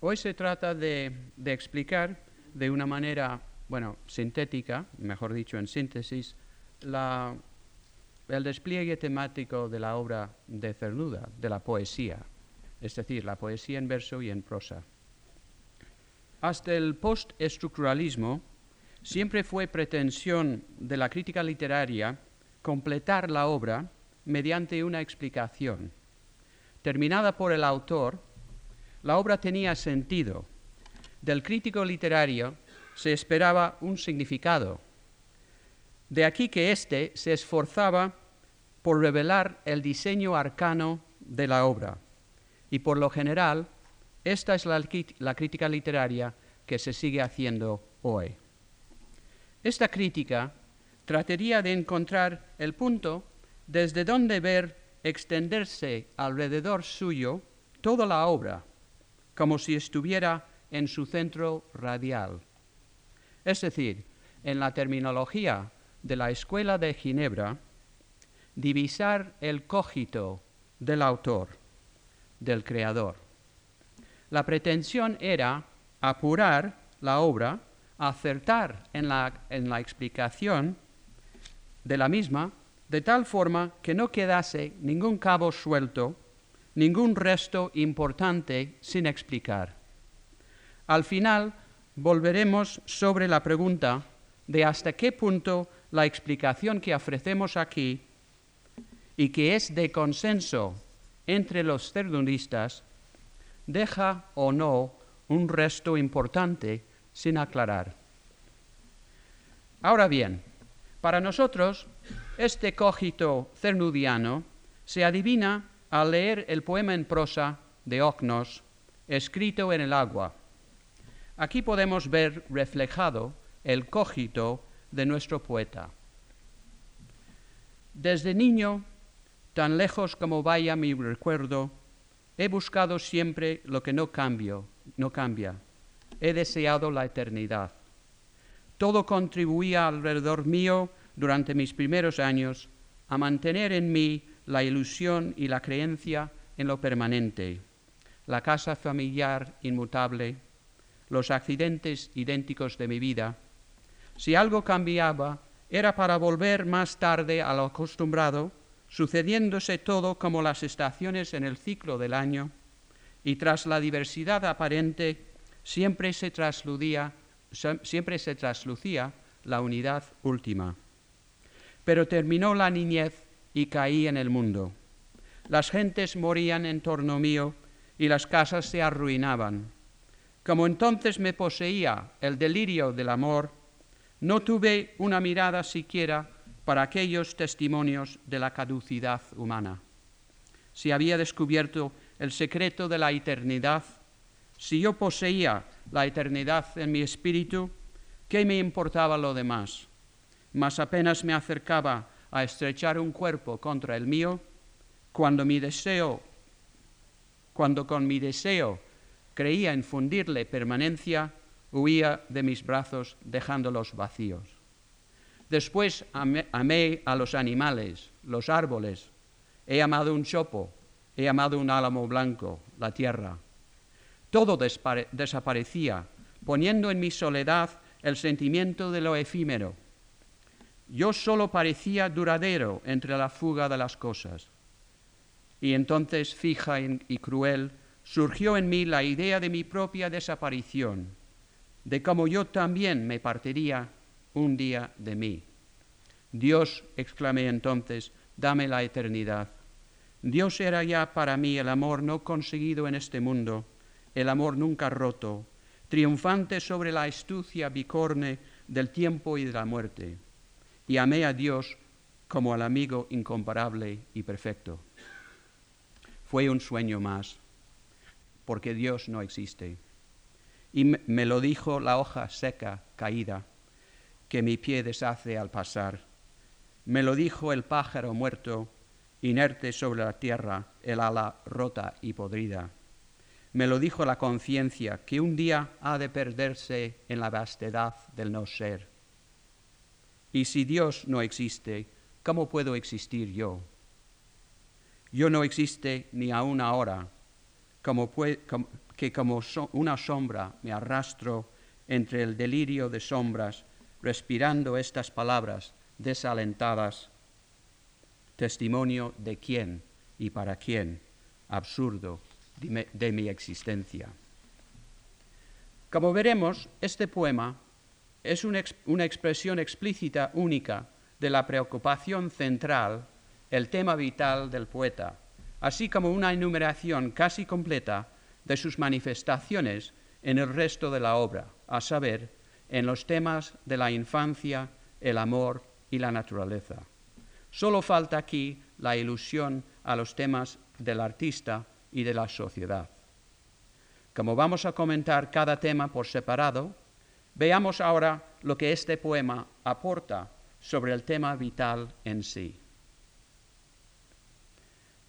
Hoy se trata de, explicar de una manera, bueno, sintética, mejor dicho, en síntesis, el despliegue temático de la obra de Cernuda, de la poesía, es decir, la poesía en verso y en prosa. Hasta el postestructuralismo siempre fue pretensión de la crítica literaria completar la obra mediante una explicación. Terminada por el autor, la obra tenía sentido. Del crítico literario se esperaba un significado. De aquí que éste se esforzaba por revelar el diseño arcano de la obra. Y por lo general, esta es la, la crítica literaria que se sigue haciendo hoy. Esta crítica trataría de encontrar el punto desde donde ver extenderse alrededor suyo toda la obra, como si estuviera en su centro radial. Es decir, en la terminología de la Escuela de Ginebra, divisar el cogito del autor, del creador. La pretensión era apurar la obra acertar en la, en la explicación de la misma, de tal forma que no quedase ningún cabo suelto, ningún resto importante sin explicar. Al final volveremos sobre la pregunta de hasta qué punto la explicación que ofrecemos aquí y que es de consenso entre los cerdunistas deja o no un resto importante sin aclarar. Ahora bien, para nosotros, este cogito cernudiano se adivina al leer el poema en prosa de Ocnos, escrito en el agua. Aquí podemos ver reflejado el cogito de nuestro poeta. Desde niño, tan lejos como vaya mi recuerdo, he buscado siempre lo que no cambio, no cambia, he deseado la eternidad. Todo contribuía alrededor mío durante mis primeros años a mantener en mí la ilusión y la creencia en lo permanente, la casa familiar inmutable, los accidentes idénticos de mi vida. Si algo cambiaba, era para volver más tarde a lo acostumbrado, sucediéndose todo como las estaciones en el ciclo del año, y tras la diversidad aparente siempre se, siempre se traslucía la unidad última. Pero terminó la niñez y caí en el mundo. Las gentes morían en torno mío y las casas se arruinaban. Como entonces me poseía el delirio del amor, no tuve una mirada siquiera para aquellos testimonios de la caducidad humana. Si había descubierto el secreto de la eternidad, si yo poseía la eternidad en mi espíritu, ¿qué me importaba lo demás? Mas apenas me acercaba a estrechar un cuerpo contra el mío, cuando mi deseo, cuando con mi deseo creía infundirle permanencia, huía de mis brazos dejándolos vacíos. Después amé, a los animales, los árboles, he amado un chopo, he amado un álamo blanco, la tierra. Todo desaparecía, poniendo en mi soledad el sentimiento de lo efímero. Yo solo parecía duradero entre la fuga de las cosas. Y entonces, fija y cruel, surgió en mí la idea de mi propia desaparición, de cómo yo también me partiría un día de mí. Dios, exclamé entonces, dame la eternidad. Dios era ya para mí el amor no conseguido en este mundo, el amor nunca roto, triunfante sobre la astucia bicorne del tiempo y de la muerte. Y amé a Dios como al amigo incomparable y perfecto. Fue un sueño más, porque Dios no existe. Y me lo dijo la hoja seca, caída, que mi pie deshace al pasar. Me lo dijo el pájaro muerto, inerte sobre la tierra, el ala rota y podrida me lo dijo la conciencia, que un día ha de perderse en la vastedad del no ser. Y si Dios no existe, ¿cómo puedo existir yo? Yo no existe ni aún ahora, como que como una sombra me arrastro entre el delirio de sombras, respirando estas palabras desalentadas, testimonio de quién y para quién, absurdo de mi existencia. Como veremos, este poema es una, expresión explícita única de la preocupación central, el tema vital del poeta, así como una enumeración casi completa de sus manifestaciones en el resto de la obra, a saber, en los temas de la infancia, el amor y la naturaleza. Solo falta aquí la ilusión a los temas del artista y de la sociedad. Como vamos a comentar cada tema por separado, veamos ahora lo que este poema aporta sobre el tema vital en sí.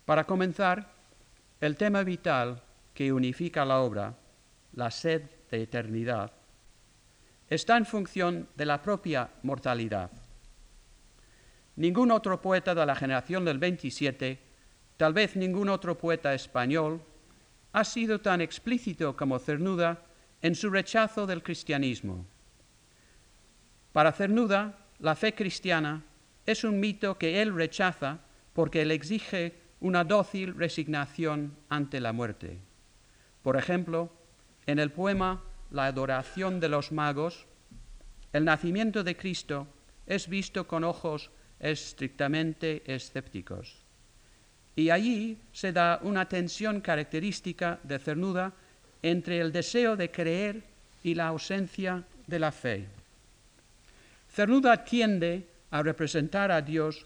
Para comenzar, el tema vital que unifica la obra, la sed de eternidad, está en función de la propia mortalidad. Ningún otro poeta de la generación del 27, tal vez ningún otro poeta español, ha sido tan explícito como Cernuda en su rechazo del cristianismo. Para Cernuda, la fe cristiana es un mito que él rechaza porque le exige una dócil resignación ante la muerte. Por ejemplo, en el poema La adoración de los magos, el nacimiento de Cristo es visto con ojos estrictamente escépticos. Y allí se da una tensión característica de cernuda entre el deseo de creer y la ausencia de la fe. Cernuda tiende a representar a Dios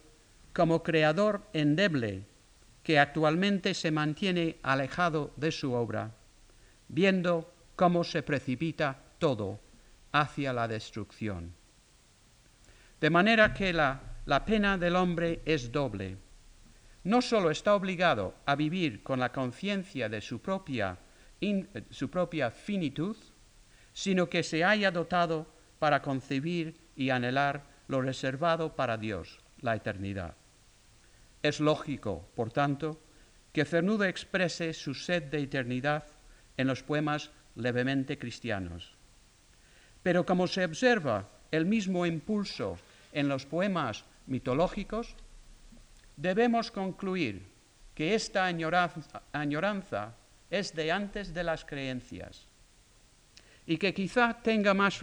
como creador endeble que actualmente se mantiene alejado de su obra, viendo cómo se precipita todo hacia la destrucción. De manera que la, pena del hombre es doble. No solo está obligado a vivir con la conciencia de su propia, su propia finitud, sino que se haya dotado para concebir y anhelar lo reservado para Dios, la eternidad. Es lógico, por tanto, que Cernudo exprese su sed de eternidad en los poemas levemente cristianos. Pero como se observa el mismo impulso en los poemas mitológicos, debemos concluir que esta añoranza, es de antes de las creencias y que quizá tenga más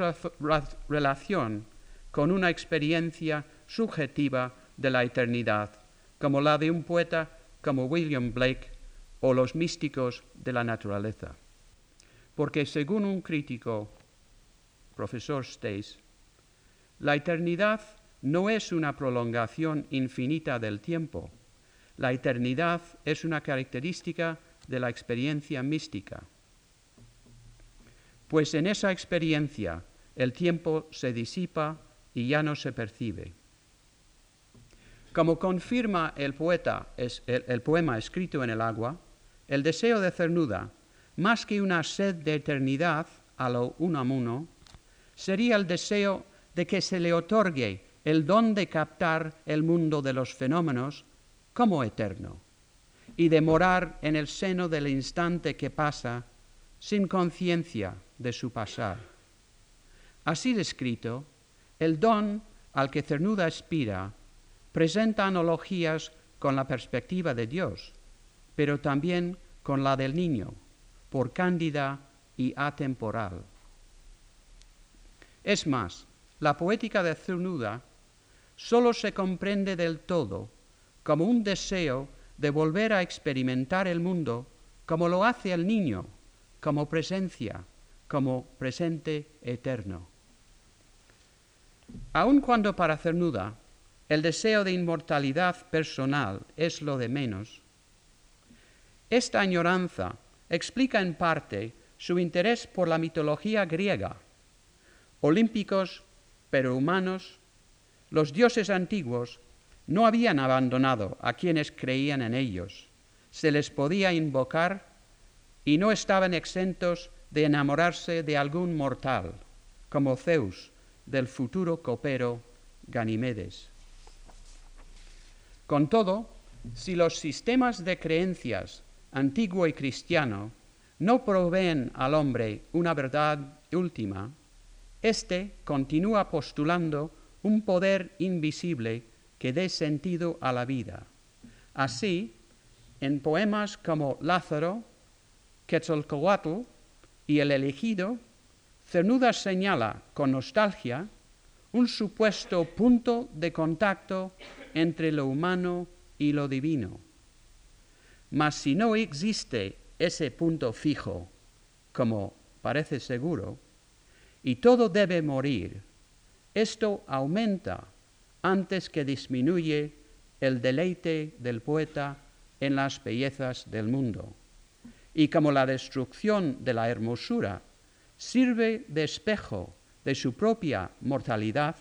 relación con una experiencia subjetiva de la eternidad, como la de un poeta como William Blake o los místicos de la naturaleza. Porque según un crítico profesor Stace, la eternidad no es una prolongación infinita del tiempo. La eternidad es una característica de la experiencia mística. Pues en esa experiencia el tiempo se disipa y ya no se percibe. Como confirma el, poeta, el, poema escrito en el agua, el deseo de Cernuda, más que una sed de eternidad a lo unamuno, sería el deseo de que se le otorgue el don de captar el mundo de los fenómenos como eterno y de morar en el seno del instante que pasa sin conciencia de su pasar. Así descrito, el don al que Cernuda aspira presenta analogías con la perspectiva de Dios, pero también con la del niño, por cándida y atemporal. Es más, la poética de Cernuda solo se comprende del todo como un deseo de volver a experimentar el mundo como lo hace el niño, como presencia, como presente eterno. Aun cuando para Cernuda el deseo de inmortalidad personal es lo de menos, esta añoranza explica en parte su interés por la mitología griega olímpicos pero humanos, los dioses antiguos no habían abandonado a quienes creían en ellos. Se les podía invocar y no estaban exentos de enamorarse de algún mortal, como Zeus del futuro copero Ganimedes. Con todo, si los sistemas de creencias antiguo y cristiano no proveen al hombre una verdad última, éste continúa postulando un poder invisible que dé sentido a la vida. Así, en poemas como Lázaro, Quetzalcoatl y El elegido, Cernuda señala con nostalgia un supuesto punto de contacto entre lo humano y lo divino. Mas si no existe ese punto fijo, como parece seguro, y todo debe morir, esto aumenta antes que disminuye el deleite del poeta en las bellezas del mundo. Y como la destrucción de la hermosura sirve de espejo de su propia mortalidad,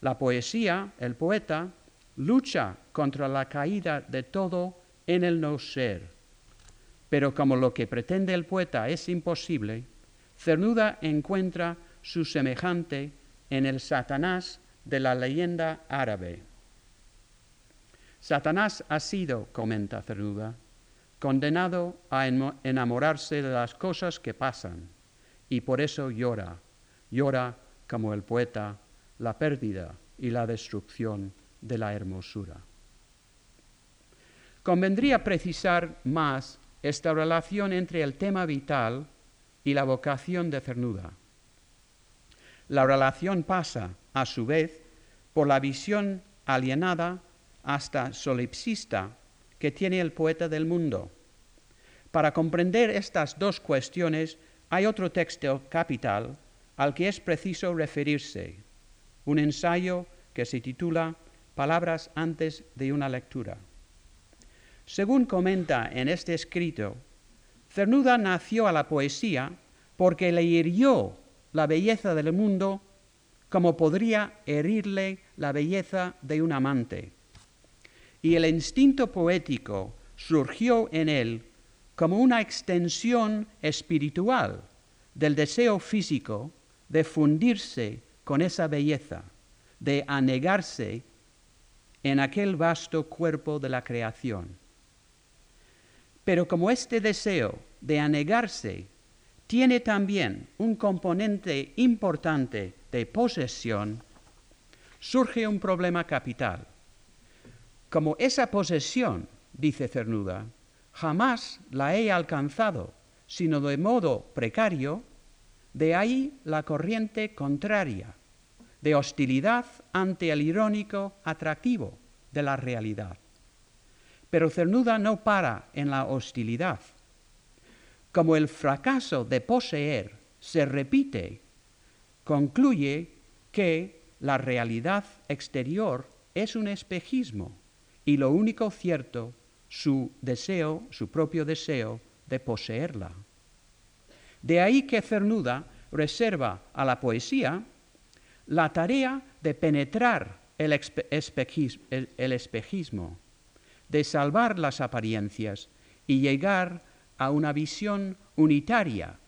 la poesía, el poeta, lucha contra la caída de todo en el no ser. Pero como lo que pretende el poeta es imposible, Cernuda encuentra su semejante en el Satanás de la leyenda árabe. Satanás ha sido, comenta Cernuda, condenado a enamorarse de las cosas que pasan y por eso llora, llora como el poeta la pérdida y la destrucción de la hermosura. Convendría precisar más esta relación entre el tema vital y la vocación de Cernuda. La relación pasa, a su vez, por la visión alienada hasta solipsista que tiene el poeta del mundo. Para comprender estas dos cuestiones hay otro texto capital al que es preciso referirse, un ensayo que se titula Palabras antes de una lectura. Según comenta en este escrito, Cernuda nació a la poesía porque le hirió la belleza del mundo como podría herirle la belleza de un amante. Y el instinto poético surgió en él como una extensión espiritual del deseo físico de fundirse con esa belleza, de anegarse en aquel vasto cuerpo de la creación. Pero como este deseo de anegarse tiene también un componente importante de posesión, surge un problema capital. Como esa posesión, dice Cernuda, jamás la he alcanzado, sino de modo precario, de ahí la corriente contraria, de hostilidad ante el irónico atractivo de la realidad. Pero Cernuda no para en la hostilidad, como el fracaso de poseer se repite, concluye que la realidad exterior es un espejismo y lo único cierto, su deseo, su propio deseo de poseerla. De ahí que Cernuda reserva a la poesía la tarea de penetrar el, espejismo, de salvar las apariencias y llegar a una visión unitaria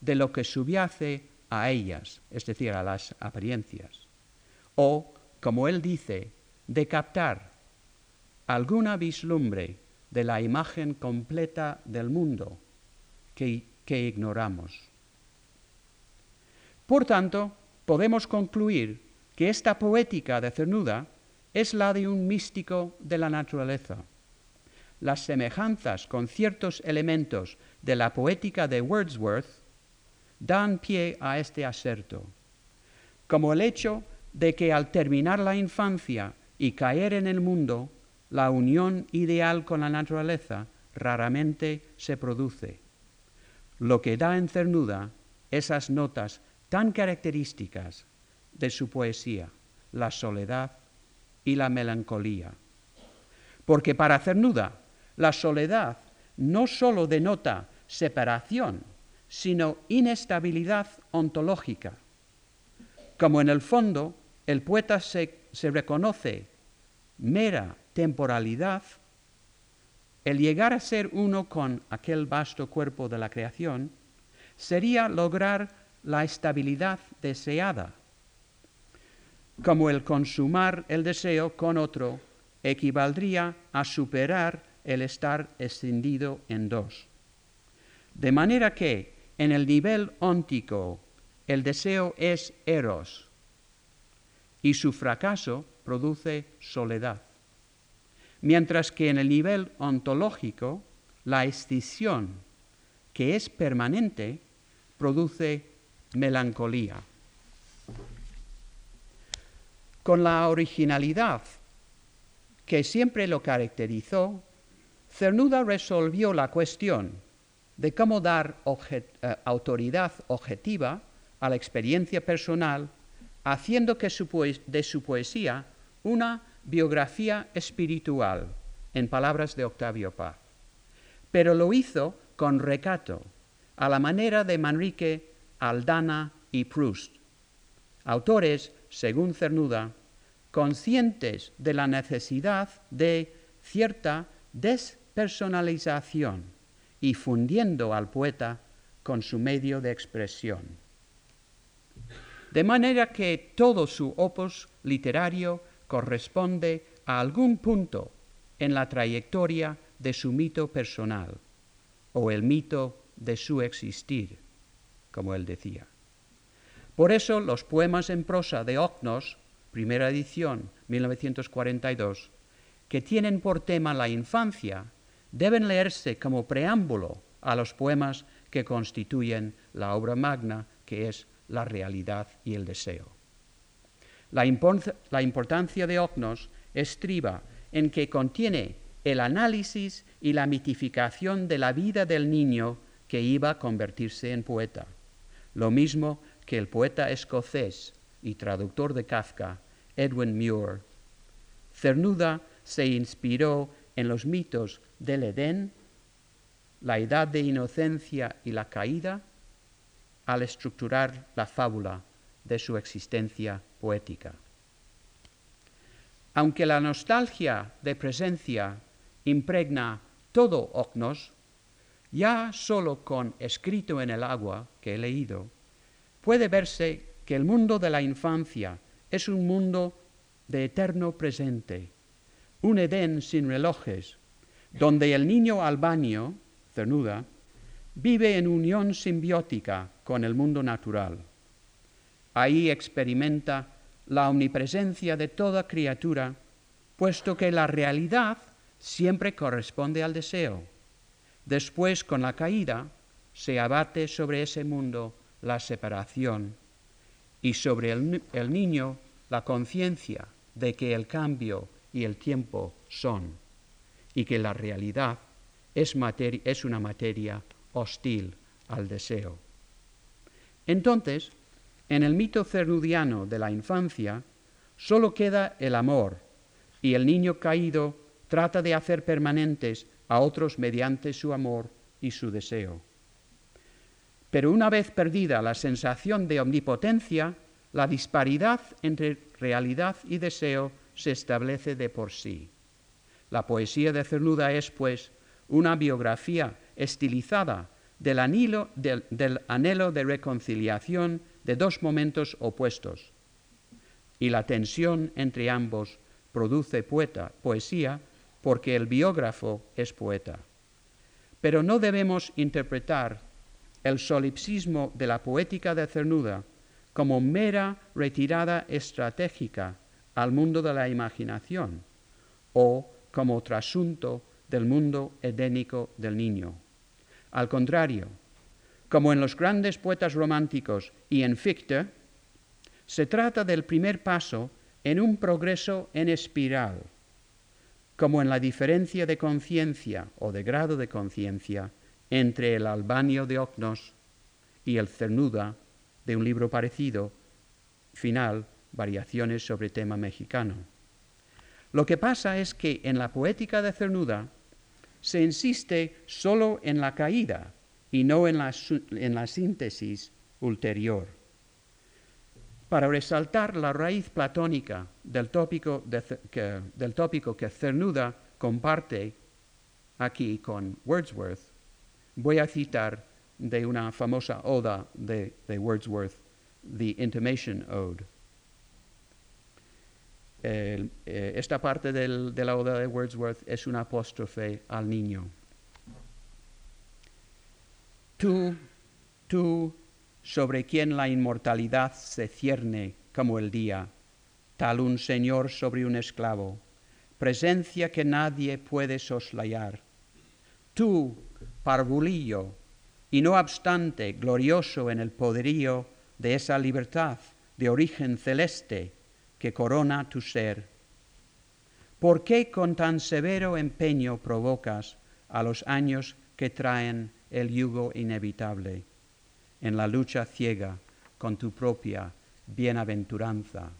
de lo que subyace a ellas, es decir, a las apariencias. O, como él dice, de captar alguna vislumbre de la imagen completa del mundo que, que ignoramos. Por tanto, podemos concluir que esta poética de Cernuda es la de un místico de la naturaleza las semejanzas con ciertos elementos de la poética de Wordsworth dan pie a este aserto, como el hecho de que al terminar la infancia y caer en el mundo, la unión ideal con la naturaleza raramente se produce, lo que da en cernuda esas notas tan características de su poesía, la soledad y la melancolía. Porque para Cernuda la soledad no sólo denota separación, sino inestabilidad ontológica. Como en el fondo el poeta se, reconoce mera temporalidad, el llegar a ser uno con aquel vasto cuerpo de la creación sería lograr la estabilidad deseada, como el consumar el deseo con otro equivaldría a superar el estar escindido en dos. De manera que en el nivel óntico el deseo es eros y su fracaso produce soledad, mientras que en el nivel ontológico la escisión, que es permanente, produce melancolía. Con la originalidad que siempre lo caracterizó, Cernuda resolvió la cuestión de cómo dar eh, autoridad objetiva a la experiencia personal, haciendo que de su poesía una biografía espiritual, en palabras de Octavio Paz. Pero lo hizo con recato, a la manera de Manrique, Aldana y Proust, autores, según Cernuda, conscientes de la necesidad de cierta despersonalización y fundiendo al poeta con su medio de expresión. De manera que todo su opus literario corresponde a algún punto en la trayectoria de su mito personal o el mito de su existir, como él decía. Por eso los poemas en prosa de Ocnos, primera edición, 1942, que tienen por tema la infancia, deben leerse como preámbulo a los poemas que constituyen la obra magna que es la realidad y el deseo. La, importancia de Ocnos estriba en que contiene el análisis y la mitificación de la vida del niño que iba a convertirse en poeta, lo mismo que el poeta escocés y traductor de Kafka, Edwin Muir. Cernuda se inspiró en los mitos del Edén, la edad de inocencia y la caída, al estructurar la fábula de su existencia poética. Aunque la nostalgia de presencia impregna todo Ocnos, ya solo con escrito en el agua que he leído, puede verse que el mundo de la infancia es un mundo de eterno presente, un Edén sin relojes, donde el niño albanio, cernuda, vive en unión simbiótica con el mundo natural. Ahí experimenta la omnipresencia de toda criatura, puesto que la realidad siempre corresponde al deseo. Después, con la caída, se abate sobre ese mundo la separación y sobre el, niño la conciencia de que el cambio y el tiempo son y que la realidad es, es una materia hostil al deseo. Entonces, en el mito cernudiano de la infancia, solo queda el amor y el niño caído trata de hacer permanentes a otros mediante su amor y su deseo. Pero una vez perdida la sensación de omnipotencia, la disparidad entre realidad y deseo se establece de por sí. La poesía de Cernuda es, pues, una biografía estilizada del, del, anhelo de reconciliación de dos momentos opuestos. Y la tensión entre ambos produce poeta, poesía porque el biógrafo es poeta. Pero no debemos interpretar el solipsismo de la poética de Cernuda como mera retirada estratégica al mundo de la imaginación o como trasunto del mundo edénico del niño. Al contrario, como en los grandes poetas románticos y en Fichte, se trata del primer paso en un progreso en espiral, como en la diferencia de conciencia o de grado de conciencia entre el albanio de Ocnos y el cernuda de un libro parecido, final, variaciones sobre tema mexicano. Lo que pasa es que en la poética de Cernuda se insiste solo en la caída y no en la, en la síntesis ulterior. Para resaltar la raíz platónica del tópico, que, del tópico que Cernuda comparte aquí con Wordsworth, voy a citar de una famosa oda de, de Wordsworth, The Intimation Ode. Eh, esta parte de la oda de Wordsworth es una apóstrofe al niño. Tú, tú, sobre quien la inmortalidad se cierne como el día, tal un señor sobre un esclavo, presencia que nadie puede soslayar. Tú, parvulillo, y no obstante glorioso en el poderío de esa libertad de origen celeste que corona tu ser. ¿Por qué con tan severo empeño provocas a los años que traen el yugo inevitable en la lucha ciega con tu propia bienaventuranza?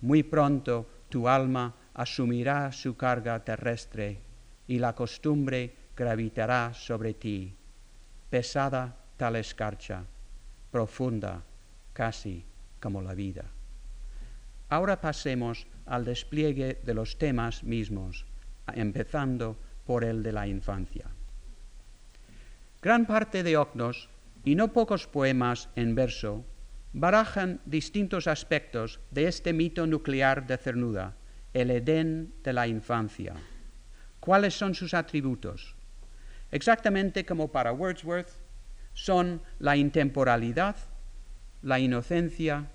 Muy pronto tu alma asumirá su carga terrestre y la costumbre gravitará sobre ti, pesada tal escarcha, profunda casi como la vida. Ahora pasemos al despliegue de los temas mismos, empezando por el de la infancia. Gran parte de Ocnos, y no pocos poemas en verso, barajan distintos aspectos de este mito nuclear de Cernuda, el Edén de la infancia. ¿Cuáles son sus atributos? Exactamente como para Wordsworth, son la intemporalidad, la inocencia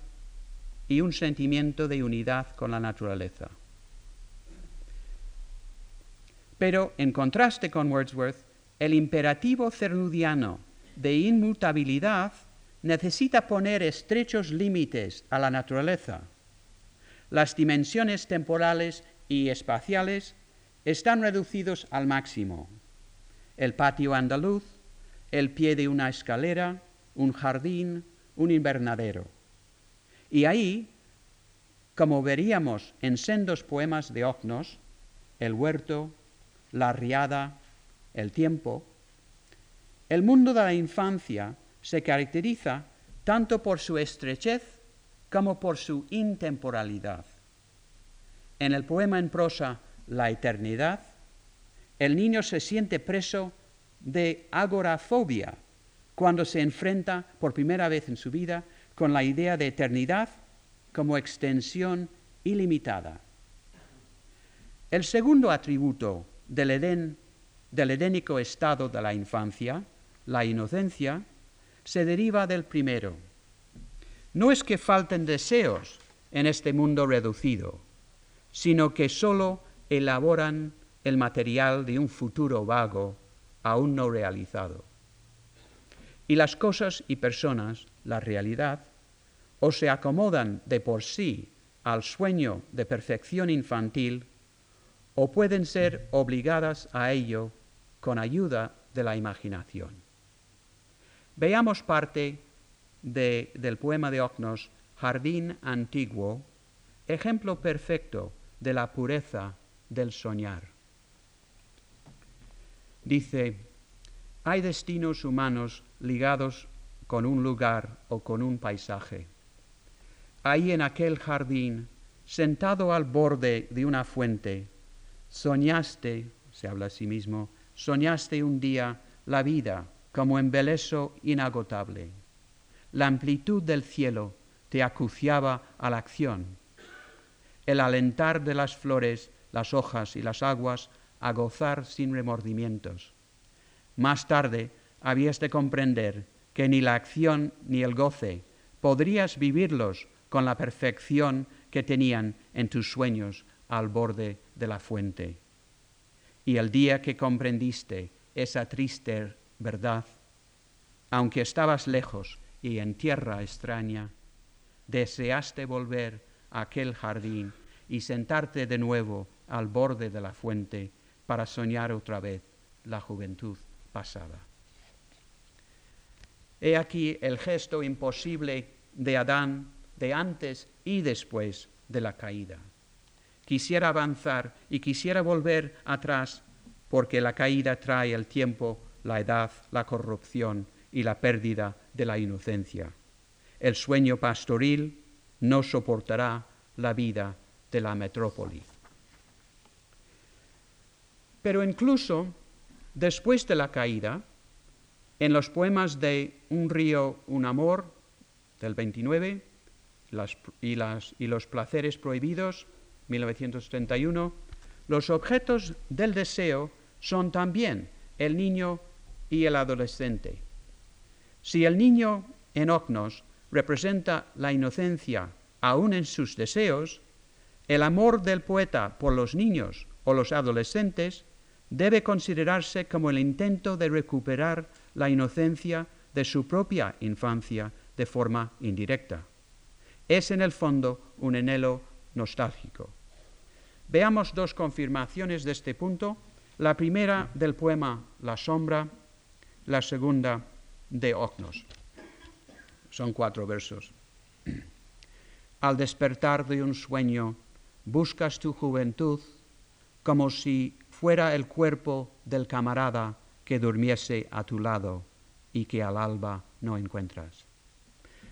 y un sentimiento de unidad con la naturaleza. Pero en contraste con Wordsworth, el imperativo cernudiano de inmutabilidad necesita poner estrechos límites a la naturaleza. Las dimensiones temporales y espaciales están reducidos al máximo. El patio andaluz, el pie de una escalera, un jardín, un invernadero. Y ahí, como veríamos en sendos poemas de Ocnos, el huerto, la riada, el tiempo, el mundo de la infancia se caracteriza tanto por su estrechez como por su intemporalidad. En el poema en prosa La eternidad, el niño se siente preso de agorafobia, cuando se enfrenta por primera vez en su vida con la idea de eternidad como extensión ilimitada. El segundo atributo del Edén, del edénico estado de la infancia, la inocencia, se deriva del primero. No es que falten deseos en este mundo reducido, sino que sólo elaboran el material de un futuro vago aún no realizado. Y las cosas y personas, la realidad, o se acomodan de por sí al sueño de perfección infantil, o pueden ser obligadas a ello con ayuda de la imaginación. Veamos parte del poema de Ocnos, Jardín Antiguo, ejemplo perfecto de la pureza del soñar. Dice, hay destinos humanos ligados con un lugar o con un paisaje. Ahí en aquel jardín, sentado al borde de una fuente, soñaste, se habla a sí mismo, soñaste un día la vida como embeleso inagotable. La amplitud del cielo te acuciaba a la acción. El alentar de las flores, las hojas y las aguas a gozar sin remordimientos. Más tarde habías de comprender que ni la acción ni el goce podrías vivirlos con la perfección que tenían en tus sueños al borde de la fuente. Y el día que comprendiste esa triste verdad, aunque estabas lejos y en tierra extraña, deseaste volver a aquel jardín y sentarte de nuevo al borde de la fuente para soñar otra vez la juventud pasada. He aquí el gesto imposible de Adán de antes y después de la caída. Quisiera avanzar y quisiera volver atrás porque la caída trae el tiempo, la edad, la corrupción y la pérdida de la inocencia. El sueño pastoril no soportará la vida de la metrópoli. Pero incluso después de la caída, en los poemas de Un río, un amor, del 29, y, y los placeres prohibidos, 1931, los objetos del deseo son también el niño y el adolescente, Si el niño en Ocnos representa la inocencia aún en sus deseos, el amor del poeta por los niños o los adolescentes debe considerarse como el intento de recuperar la inocencia de su propia infancia de forma indirecta. Es en el fondo un anhelo nostálgico. Veamos dos confirmaciones de este punto, la primera del poema La sombra, la segunda de Ocnos. Son cuatro versos. Al despertar de un sueño, buscas tu juventud como si fuera el cuerpo del camarada que durmiese a tu lado y que al alba no encuentras.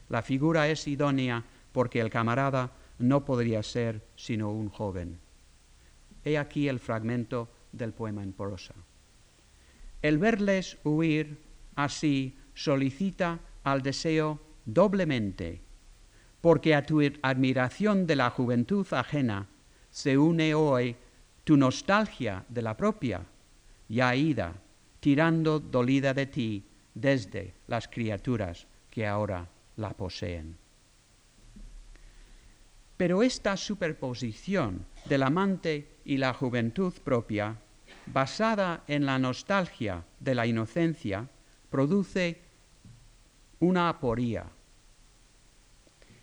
La figura es idónea porque el camarada no podría ser sino un joven. He aquí el fragmento del poema en prosa. El verles huir así solicita al deseo doblemente, porque a tu admiración de la juventud ajena se une hoy tu nostalgia de la propia, ya ida, tirando dolida de ti desde las criaturas que ahora la poseen. Pero esta superposición del amante y la juventud propia, basada en la nostalgia de la inocencia, produce una aporía.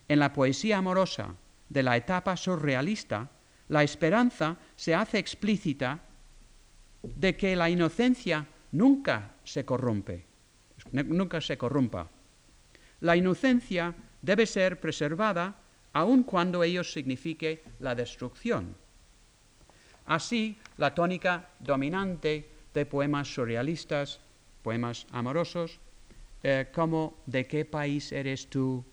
En la poesía amorosa de la etapa surrealista, la esperanza se hace explícita de que la inocencia nunca se corrompe, nunca se corrompa. La inocencia debe ser preservada aun cuando ello signifique la destrucción. Así, la tónica dominante de poemas surrealistas, poemas amorosos, eh, como ¿De qué país eres tú?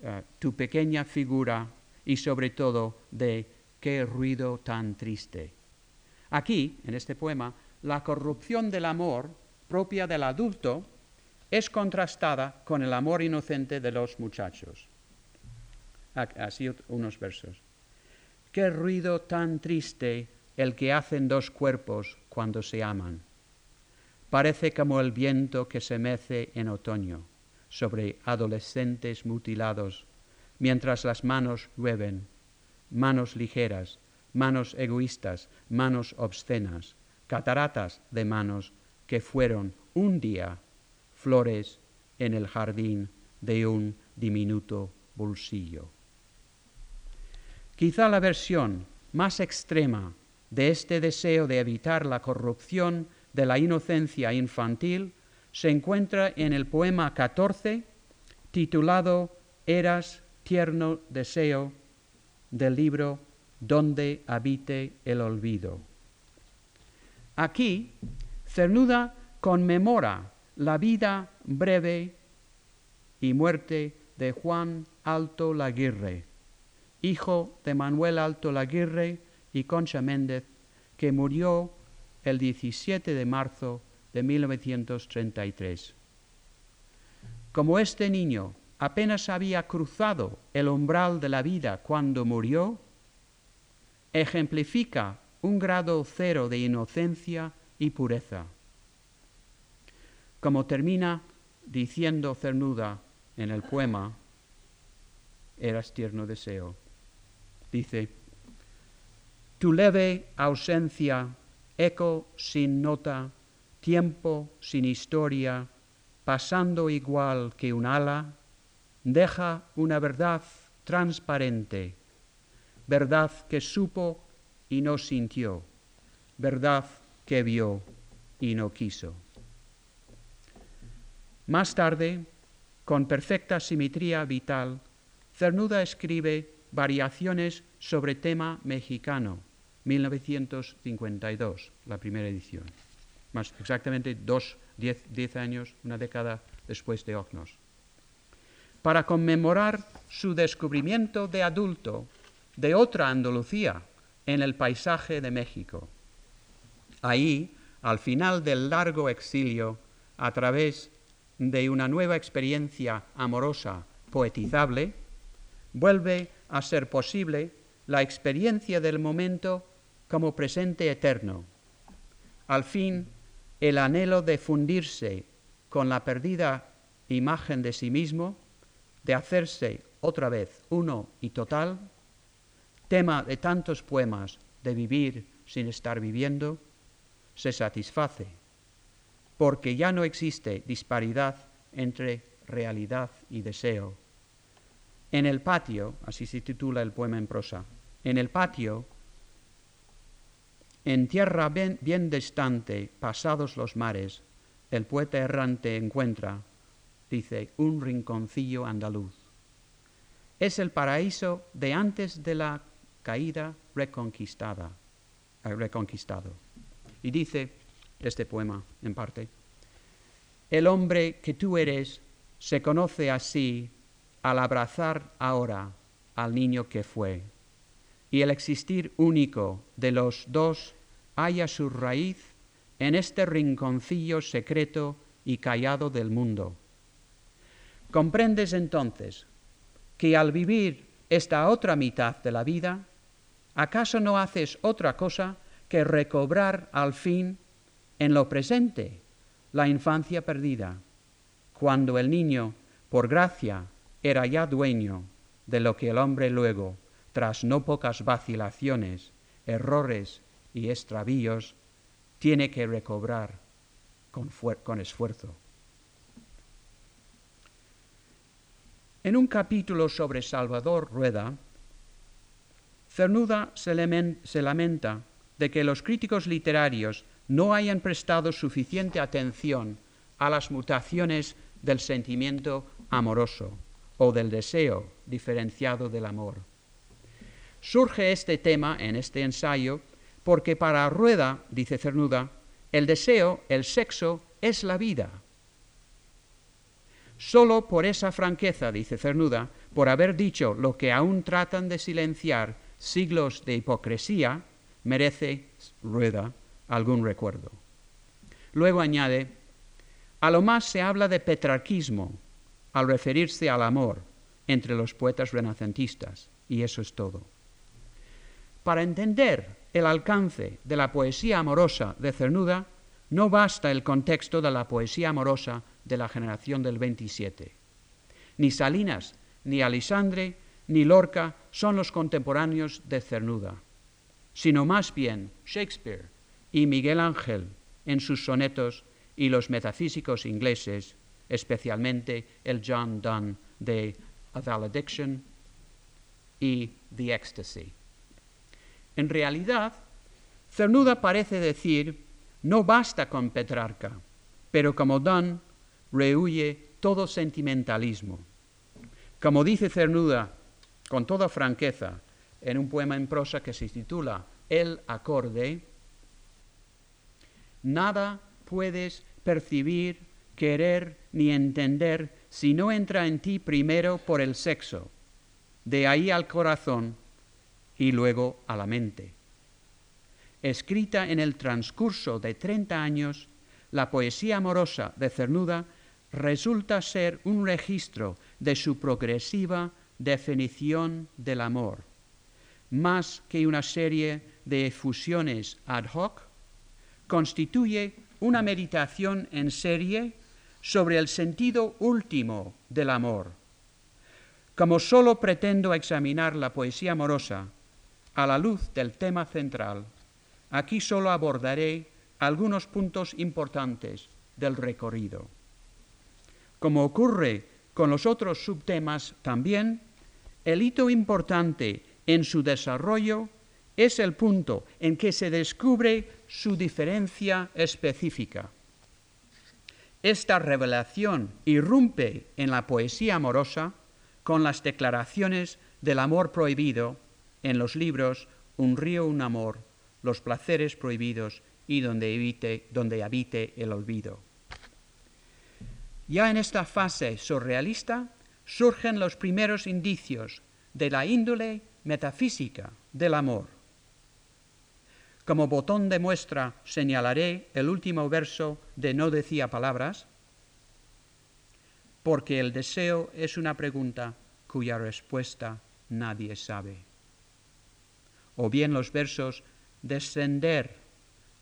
Eh, tu pequeña figura y sobre todo de qué ruido tan triste. Aquí, en este poema, la corrupción del amor propia del adulto es contrastada con el amor inocente de los muchachos. Así unos versos. Qué ruido tan triste el que hacen dos cuerpos cuando se aman. Parece como el viento que se mece en otoño sobre adolescentes mutilados, mientras las manos llueven, manos ligeras, manos egoístas, manos obscenas, cataratas de manos que fueron un día flores en el jardín de un diminuto bolsillo. Quizá la versión más extrema de este deseo de evitar la corrupción de la inocencia infantil se encuentra en el poema 14 titulado Eras tierno deseo del libro Donde habite el olvido. Aquí, Cernuda conmemora la vida breve y muerte de Juan Alto Laguirre, hijo de Manuel Alto Laguirre y Concha Méndez, que murió el 17 de marzo de 1933. Como este niño apenas había cruzado el umbral de la vida cuando murió, ejemplifica un grado cero de inocencia y pureza. Como termina diciendo Cernuda en el poema, Eras tierno deseo, dice, Tu leve ausencia, eco sin nota, tiempo sin historia, pasando igual que un ala, deja una verdad transparente, verdad que supo y no sintió, verdad que vio y no quiso. Más tarde, con perfecta simetría vital, Cernuda escribe Variaciones sobre tema mexicano, 1952, la primera edición. Más exactamente dos, diez, años, una década después de Ocnos para conmemorar su descubrimiento de adulto de otra Andalucía en el paisaje de México. Ahí, al final del largo exilio, a través de una nueva experiencia amorosa poetizable, vuelve a ser posible la experiencia del momento como presente eterno. Al fin, el anhelo de fundirse con la perdida imagen de sí mismo, de hacerse otra vez uno y total, tema de tantos poemas de vivir sin estar viviendo, se satisface, porque ya no existe disparidad entre realidad y deseo. En el patio, así se titula el poema en prosa, en el patio, en tierra bien, bien distante, pasados los mares, el poeta errante encuentra, dice, un rinconcillo andaluz. Es el paraíso de antes de la caída reconquistada, eh, reconquistado. Y dice este poema, en parte, el hombre que tú eres se conoce así al abrazar ahora al niño que fue, y el existir único de los dos halla su raíz en este rinconcillo secreto y callado del mundo. Comprendes entonces que al vivir esta otra mitad de la vida, ¿acaso no haces otra cosa que recobrar al fin en lo presente la infancia perdida, cuando el niño, por gracia, era ya dueño de lo que el hombre luego, tras no pocas vacilaciones, errores y extravíos, tiene que recobrar con, con esfuerzo. En un capítulo sobre Salvador Rueda, Cernuda se, lamenta de que los críticos literarios no hayan prestado suficiente atención a las mutaciones del sentimiento amoroso o del deseo diferenciado del amor. Surge este tema en este ensayo porque para Rueda, dice Cernuda, el deseo, el sexo, es la vida. Solo por esa franqueza, dice Cernuda, por haber dicho lo que aún tratan de silenciar siglos de hipocresía, merece Rueda algún recuerdo. Luego añade, a lo más se habla de petrarquismo al referirse al amor entre los poetas renacentistas, y eso es todo. Para entender el alcance de la poesía amorosa de Cernuda, no basta el contexto de la poesía amorosa de la generación del 27. Ni Salinas, ni Alisandre, ni Lorca son los contemporáneos de Cernuda, sino más bien Shakespeare y Miguel Ángel en sus sonetos y los metafísicos ingleses, especialmente el John Donne de A Valediction y The Ecstasy. En realidad, Cernuda parece decir, no basta con Petrarca, pero como Donne rehuye todo sentimentalismo. Como dice Cernuda con toda franqueza en un poema en prosa que se titula El acorde, nada puedes percibir, querer ni entender si no entra en ti primero por el sexo, de ahí al corazón y luego a la mente. Escrita en el transcurso de 30 años, la poesía amorosa de Cernuda resulta ser un registro de su progresiva definición del amor, más que una serie de efusiones ad hoc, constituye una meditación en serie sobre el sentido último del amor. Como solo pretendo examinar la poesía amorosa a la luz del tema central, aquí solo abordaré algunos puntos importantes del recorrido. Como ocurre con los otros subtemas también, el hito importante en su desarrollo es el punto en que se descubre su diferencia específica. Esta revelación irrumpe en la poesía amorosa con las declaraciones del amor prohibido en los libros Un río, un amor, Los placeres prohibidos y donde, habite el olvido. Ya en esta fase surrealista surgen los primeros indicios de la índole metafísica del amor. Como botón de muestra señalaré el último verso de No decía palabras, porque el deseo es una pregunta cuya respuesta nadie sabe. O bien los versos descender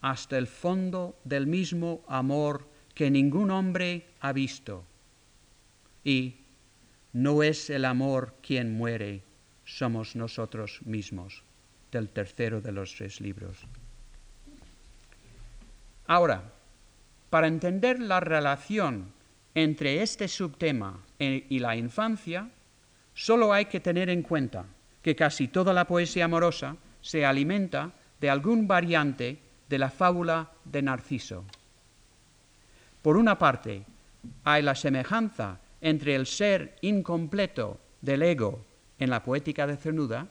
hasta el fondo del mismo amor que ningún hombre ha visto, y no es el amor quien muere, somos nosotros mismos, del tercero de los tres libros. Ahora, para entender la relación entre este subtema y la infancia, solo hay que tener en cuenta que casi toda la poesía amorosa se alimenta de algún variante de la fábula de Narciso. Por una parte, hay la semejanza entre el ser incompleto del ego en la poética de Cernuda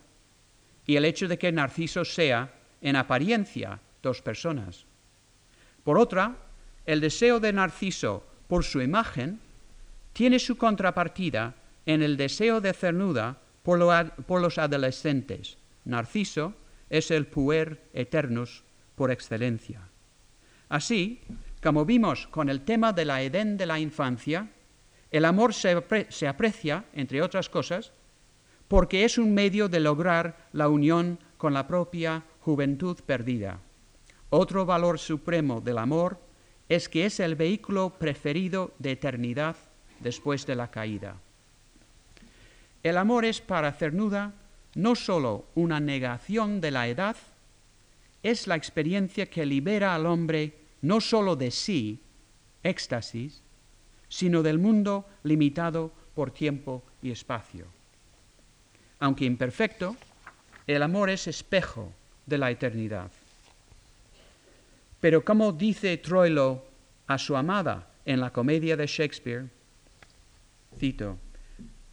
y el hecho de que Narciso sea, en apariencia, dos personas. Por otra, el deseo de Narciso por su imagen tiene su contrapartida en el deseo de Cernuda por, los adolescentes. Narciso es el puer eternus por excelencia. Así, como vimos con el tema de la Edén de la infancia, el amor se, aprecia, entre otras cosas, porque es un medio de lograr la unión con la propia juventud perdida. Otro valor supremo del amor es que es el vehículo preferido de eternidad después de la caída. El amor es para Cernuda no sólo una negación de la edad, es la experiencia que libera al hombre no sólo de sí, éxtasis, sino del mundo limitado por tiempo y espacio. Aunque imperfecto, el amor es espejo de la eternidad. Pero como dice Troilo a su amada en la comedia de Shakespeare, cito,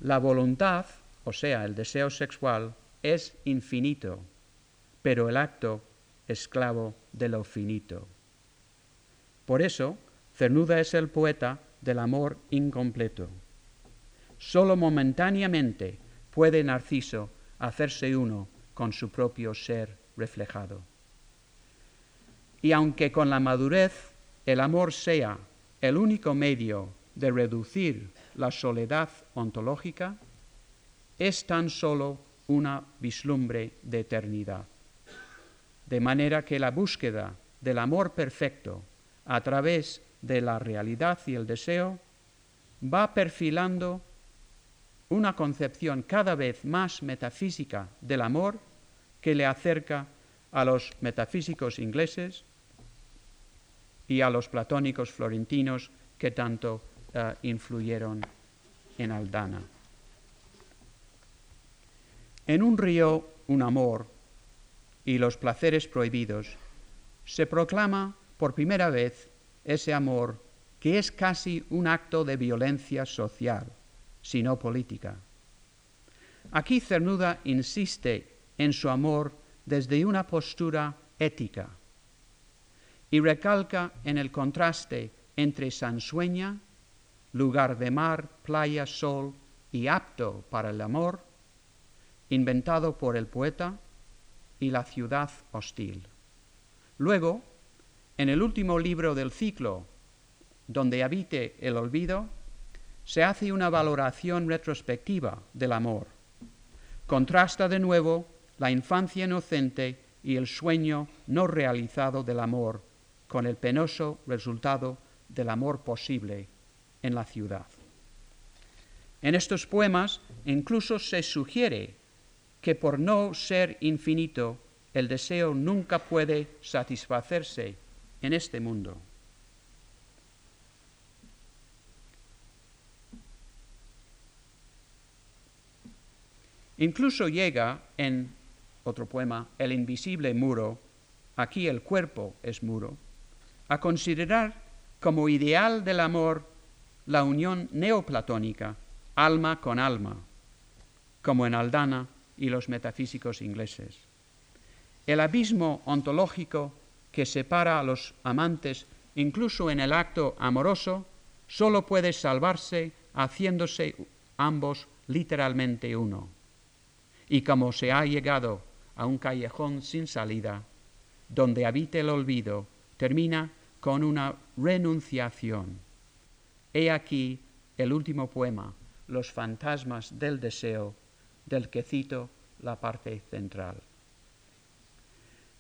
la voluntad, o sea, el deseo sexual, es infinito, pero el acto esclavo de lo finito. Por eso, Cernuda es el poeta del amor incompleto. Solo momentáneamente puede Narciso hacerse uno con su propio ser reflejado. Y aunque con la madurez el amor sea el único medio de reducir la soledad ontológica, es tan solo una vislumbre de eternidad. De manera que la búsqueda del amor perfecto a través de la realidad y el deseo va perfilando una concepción cada vez más metafísica del amor que le acerca a los metafísicos ingleses y a los platónicos florentinos que tanto eh, influyeron en Aldana. En un río, un amor y los placeres prohibidos, se proclama por primera vez ese amor que es casi un acto de violencia social, si no política. Aquí Cernuda insiste en su amor desde una postura ética y recalca en el contraste entre Sansueña, lugar de mar, playa, sol y apto para el amor, inventado por el poeta, y la ciudad hostil. Luego, en el último libro del ciclo, donde habite el olvido, se hace una valoración retrospectiva del amor. Contrasta de nuevo la infancia inocente y el sueño no realizado del amor con el penoso resultado del amor posible en la ciudad. En estos poemas incluso se sugiere que por no ser infinito, el deseo nunca puede satisfacerse en este mundo. Incluso llega en otro poema, El invisible muro, aquí el cuerpo es muro, a considerar como ideal del amor la unión neoplatónica, alma con alma, como en Aldana y los metafísicos ingleses. El abismo ontológico que separa a los amantes, incluso en el acto amoroso, solo puede salvarse haciéndose ambos literalmente uno. Y como se ha llegado a un callejón sin salida, donde habita el olvido, termina con una renunciación. He aquí el último poema, Los fantasmas del deseo, del que cito la parte central.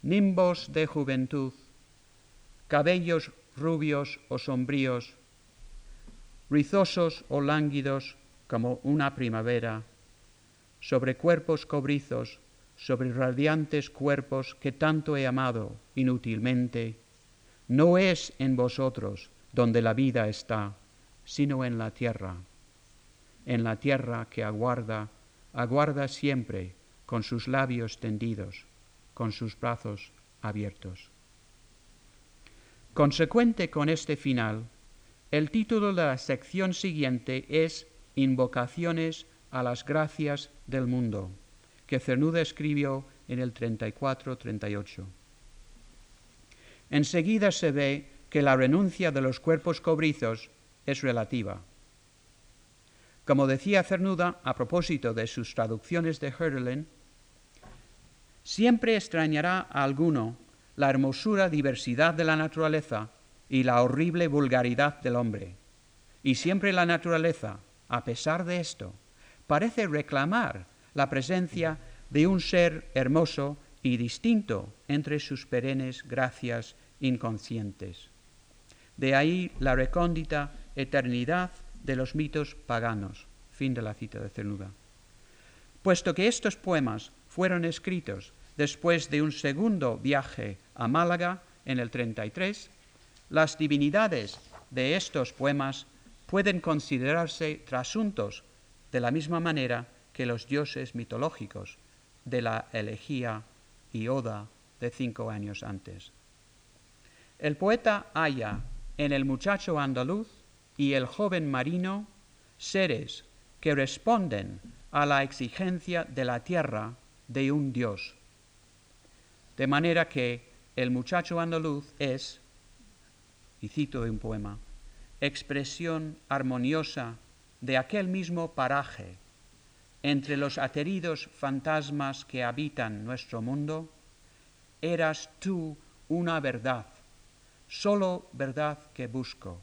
Nimbos de juventud, cabellos rubios o sombríos, rizosos o lánguidos como una primavera, sobre cuerpos cobrizos, sobre radiantes cuerpos que tanto he amado inútilmente, no es en vosotros donde la vida está, sino en la tierra, en la tierra que aguarda, aguarda siempre con sus labios tendidos, con sus brazos abiertos. Consecuente con este final, el título de la sección siguiente es Invocaciones a las gracias del mundo, que Cernuda escribió en el 34-38. Enseguida se ve que la renuncia de los cuerpos cobrizos es relativa. Como decía Cernuda a propósito de sus traducciones de Hölderlin, siempre extrañará a alguno la hermosura diversidad de la naturaleza y la horrible vulgaridad del hombre. Y siempre la naturaleza, a pesar de esto, parece reclamar la presencia de un ser hermoso y distinto entre sus perennes gracias inconscientes. De ahí la recóndita eternidad de los mitos paganos. Fin de la cita de Cernuda. Puesto que estos poemas fueron escritos después de un segundo viaje a Málaga en el 33, las divinidades de estos poemas pueden considerarse trasuntos de la misma manera que los dioses mitológicos de la elegía y oda de cinco años antes. El poeta halla en el muchacho andaluz y el joven marino seres que responden a la exigencia de la tierra de un dios. De manera que el muchacho andaluz es, y cito de un poema, expresión armoniosa de aquel mismo paraje entre los ateridos fantasmas que habitan nuestro mundo, eras tú una verdad, solo verdad que busco,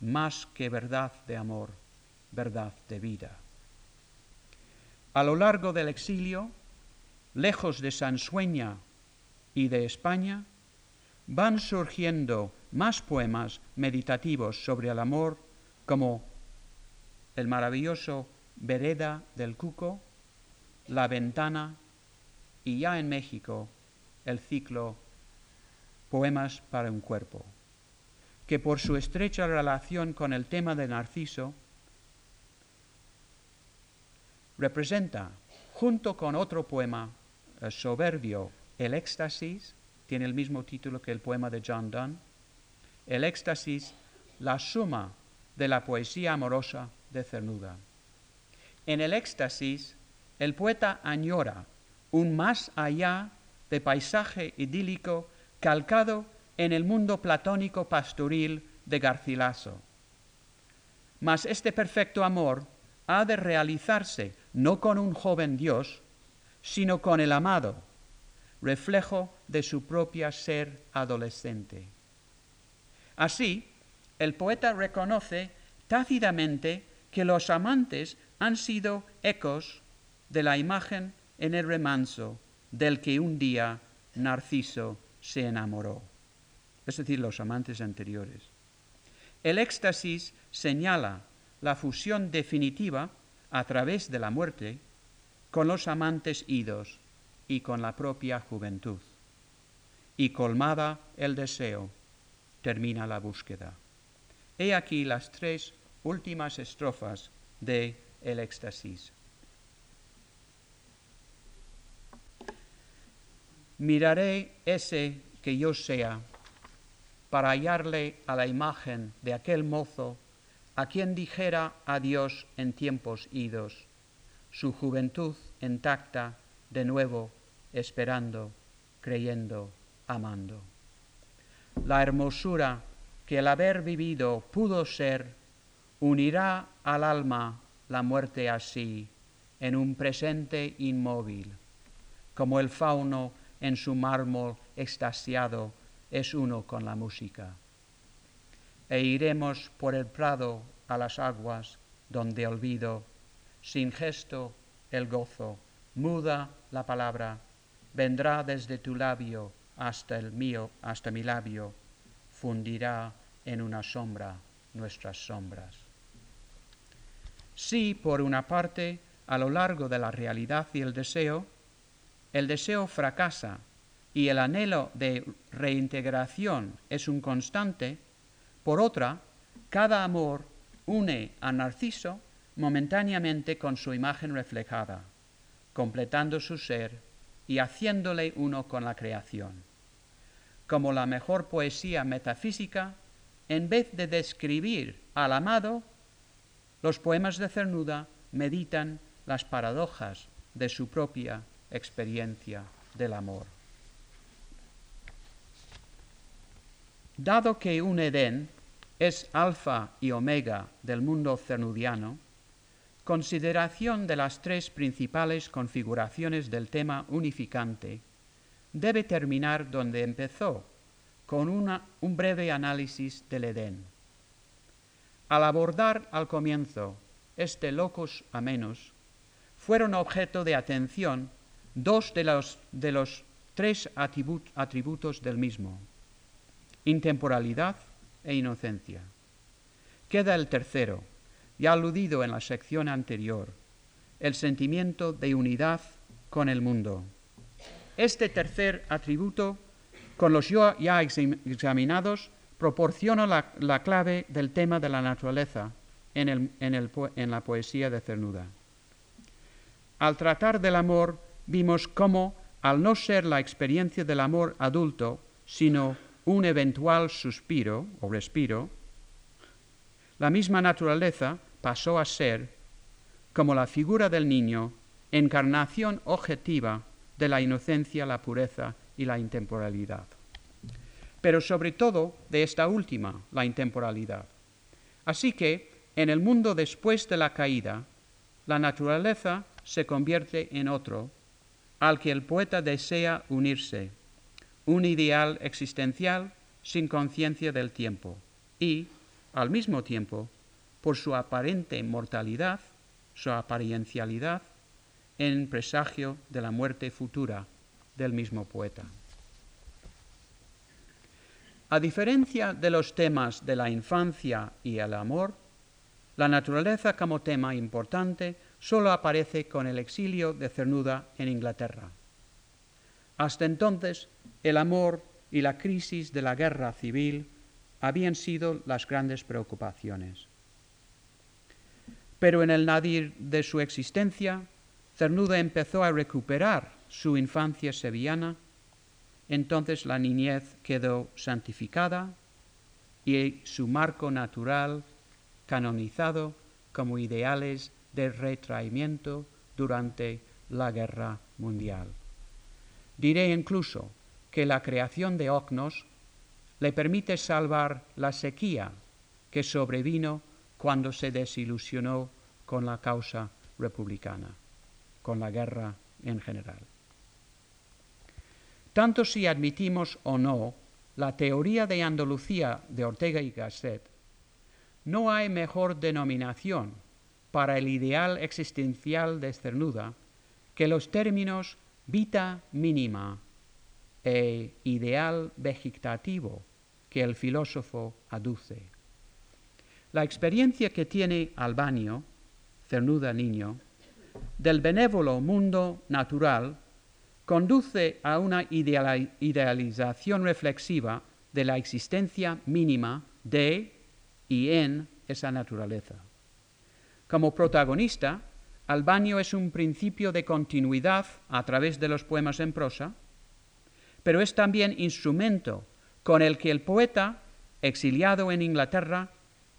más que verdad de amor, verdad de vida. A lo largo del exilio, lejos de Sansueña y de España, van surgiendo más poemas meditativos sobre el amor como el maravilloso Vereda del Cuco, La Ventana y ya en México el ciclo Poemas para un Cuerpo, que por su estrecha relación con el tema de Narciso representa, junto con otro poema eh, soberbio, El éxtasis, tiene el mismo título que el poema de John Donne, el éxtasis, la suma de la poesía amorosa de Cernuda. En el éxtasis, el poeta añora un más allá de paisaje idílico calcado en el mundo platónico pastoril de Garcilaso. Mas este perfecto amor ha de realizarse no con un joven Dios, sino con el amado, reflejo de su propia ser adolescente. Así, el poeta reconoce tácitamente que los amantes han sido ecos de la imagen en el remanso del que un día Narciso se enamoró, es decir, los amantes anteriores. El éxtasis señala la fusión definitiva a través de la muerte con los amantes idos y con la propia juventud. Y colmada el deseo, termina la búsqueda. He aquí las tres últimas estrofas de el éxtasis. Miraré ese que yo sea para hallarle a la imagen de aquel mozo a quien dijera adiós en tiempos idos, su juventud intacta de nuevo, esperando, creyendo, amando. La hermosura que el haber vivido pudo ser, unirá al alma la muerte así, en un presente inmóvil, como el fauno en su mármol extasiado es uno con la música. E iremos por el prado a las aguas donde olvido, sin gesto el gozo, muda la palabra, vendrá desde tu labio hasta el mío, hasta mi labio, fundirá en una sombra nuestras sombras. Si, por una parte, a lo largo de la realidad y el deseo, el deseo fracasa y el anhelo de reintegración es un constante, por otra, cada amor une a Narciso momentáneamente con su imagen reflejada, completando su ser y haciéndole uno con la creación. Como la mejor poesía metafísica, en vez de describir al amado, los poemas de Cernuda meditan las paradojas de su propia experiencia del amor. Dado que un Edén es alfa y omega del mundo cernudiano, consideración de las tres principales configuraciones del tema unificante debe terminar donde empezó, con un breve análisis del Edén. Al abordar al comienzo este locus a menos, fueron objeto de atención dos de los, de los tres atributos del mismo, intemporalidad e inocencia. Queda el tercero, ya aludido en la sección anterior, el sentimiento de unidad con el mundo. Este tercer atributo, con los ya examinados, proporciona la, clave del tema de la naturaleza en, en la poesía de Cernuda. Al tratar del amor, vimos cómo, al no ser la experiencia del amor adulto, sino un eventual suspiro o respiro, la misma naturaleza pasó a ser, como la figura del niño, encarnación objetiva de la inocencia, la pureza y la intemporalidad. Pero sobre todo de esta última, la intemporalidad. Así que, en el mundo después de la caída, la naturaleza se convierte en otro, al que el poeta desea unirse, un ideal existencial sin conciencia del tiempo y, al mismo tiempo, por su aparente mortalidad, su apariencialidad, en presagio de la muerte futura del mismo poeta. A diferencia de los temas de la infancia y el amor, la naturaleza como tema importante solo aparece con el exilio de Cernuda en Inglaterra. Hasta entonces, el amor y la crisis de la guerra civil habían sido las grandes preocupaciones. Pero en el nadir de su existencia, Cernuda empezó a recuperar su infancia sevillana, entonces la niñez quedó santificada y su marco natural canonizado como ideales de retraimiento durante la guerra mundial. Diré incluso que la creación de Ocnos le permite salvar la sequía que sobrevino cuando se desilusionó con la causa republicana, con la guerra en general. Tanto si admitimos o no la teoría de Andalucía de Ortega y Gasset, no hay mejor denominación para el ideal existencial de Cernuda que los términos vita mínima e ideal vegetativo que el filósofo aduce. La experiencia que tiene Albanio, cernuda niño, del benévolo mundo natural conduce a una idealización reflexiva de la existencia mínima de y en esa naturaleza. Como protagonista, Albanio es un principio de continuidad a través de los poemas en prosa, pero es también instrumento con el que el poeta, exiliado en Inglaterra,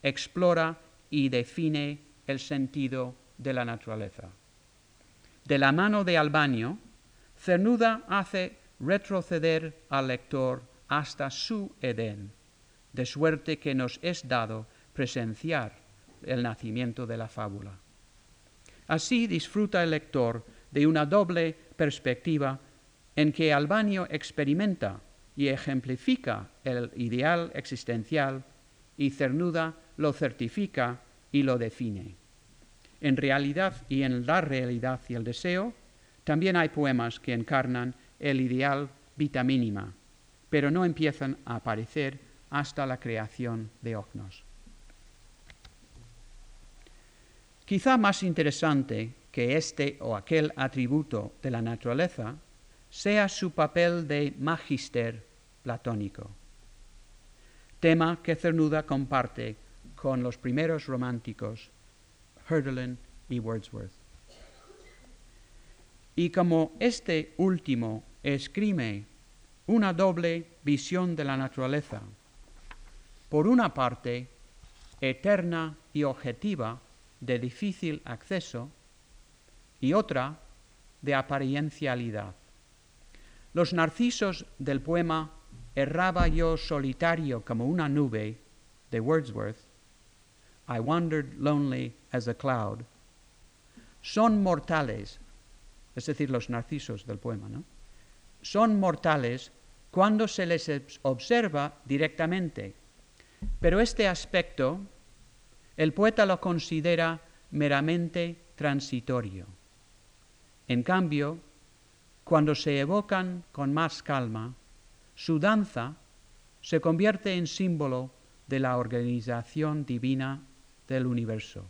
explora y define el sentido de la naturaleza. De la mano de Albanio, Cernuda hace retroceder al lector hasta su Edén, de suerte que nos es dado presenciar el nacimiento de la fábula. Así disfruta el lector de una doble perspectiva en que Albanio experimenta y ejemplifica el ideal existencial y Cernuda lo certifica y lo define. En realidad y en la realidad y el deseo, también hay poemas que encarnan el ideal vita mínima, pero no empiezan a aparecer hasta la creación de Ocnos. Quizá más interesante que este o aquel atributo de la naturaleza sea su papel de magister platónico, tema que Cernuda comparte con los primeros románticos, Hölderlin y Wordsworth. Y como este último escribe una doble visión de la naturaleza, por una parte, eterna y objetiva, de difícil acceso, y otra, de apariencialidad. Los narcisos del poema Erraba yo solitario como una nube de Wordsworth, I wandered lonely as a cloud, son mortales, es decir, los narcisos del poema, ¿no? Son mortales cuando se les observa directamente. Pero este aspecto el poeta lo considera meramente transitorio. En cambio, cuando se evocan con más calma, su danza se convierte en símbolo de la organización divina del universo,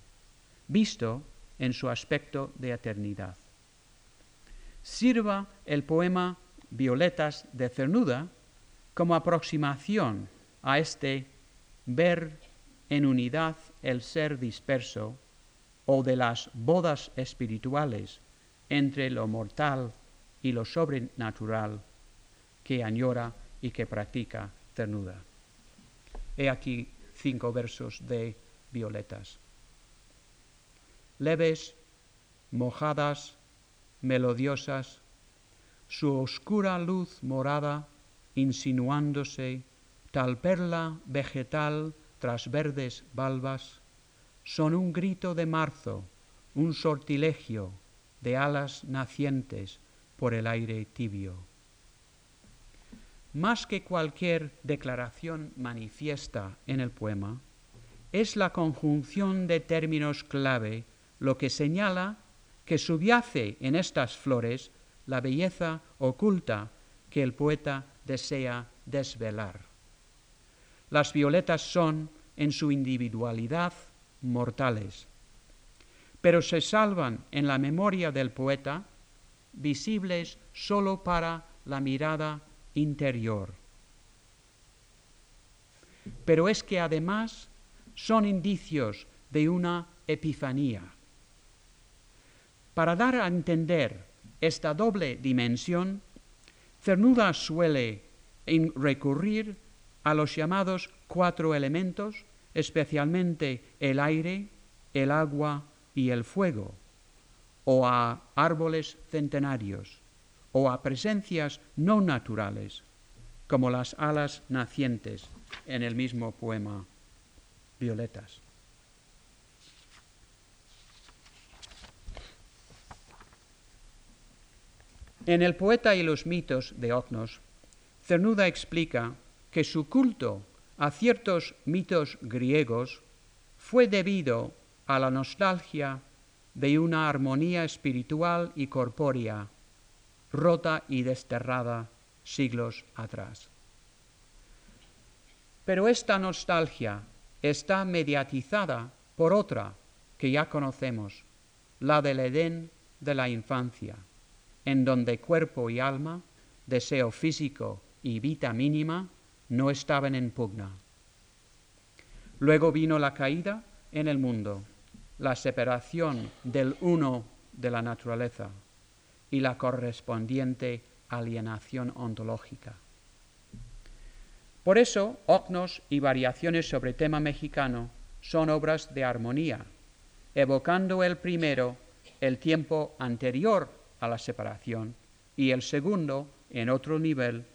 visto en su aspecto de eternidad. Sirva el poema Violetas de Cernuda como aproximación a este ver en unidad el ser disperso o de las bodas espirituales entre lo mortal y lo sobrenatural que añora y que practica Cernuda. He aquí cinco versos de Violetas. Leves, mojadas, melodiosas, su oscura luz morada insinuándose, tal perla vegetal tras verdes balbas, son un grito de marzo, un sortilegio de alas nacientes por el aire tibio. Más que cualquier declaración manifiesta en el poema, es la conjunción de términos clave lo que señala que subyace en estas flores la belleza oculta que el poeta desea desvelar. Las violetas son, en su individualidad, mortales, pero se salvan en la memoria del poeta, visibles sólo para la mirada interior. Pero es que además son indicios de una epifanía. Para dar a entender esta doble dimensión, Cernuda suele recurrir a los llamados cuatro elementos, especialmente el aire, el agua y el fuego, o a árboles centenarios, o a presencias no naturales, como las alas nacientes en el mismo poema Violetas. En el poeta y los mitos de Ocnos, Cernuda explica que su culto a ciertos mitos griegos fue debido a la nostalgia de una armonía espiritual y corpórea rota y desterrada siglos atrás. Pero esta nostalgia está mediatizada por otra que ya conocemos, la del Edén de la infancia en donde cuerpo y alma, deseo físico y vida mínima no estaban en pugna. Luego vino la caída en el mundo, la separación del uno de la naturaleza y la correspondiente alienación ontológica. Por eso, Ocnos y variaciones sobre tema mexicano son obras de armonía, evocando el primero el tiempo anterior a la separación y el segundo, en otro nivel,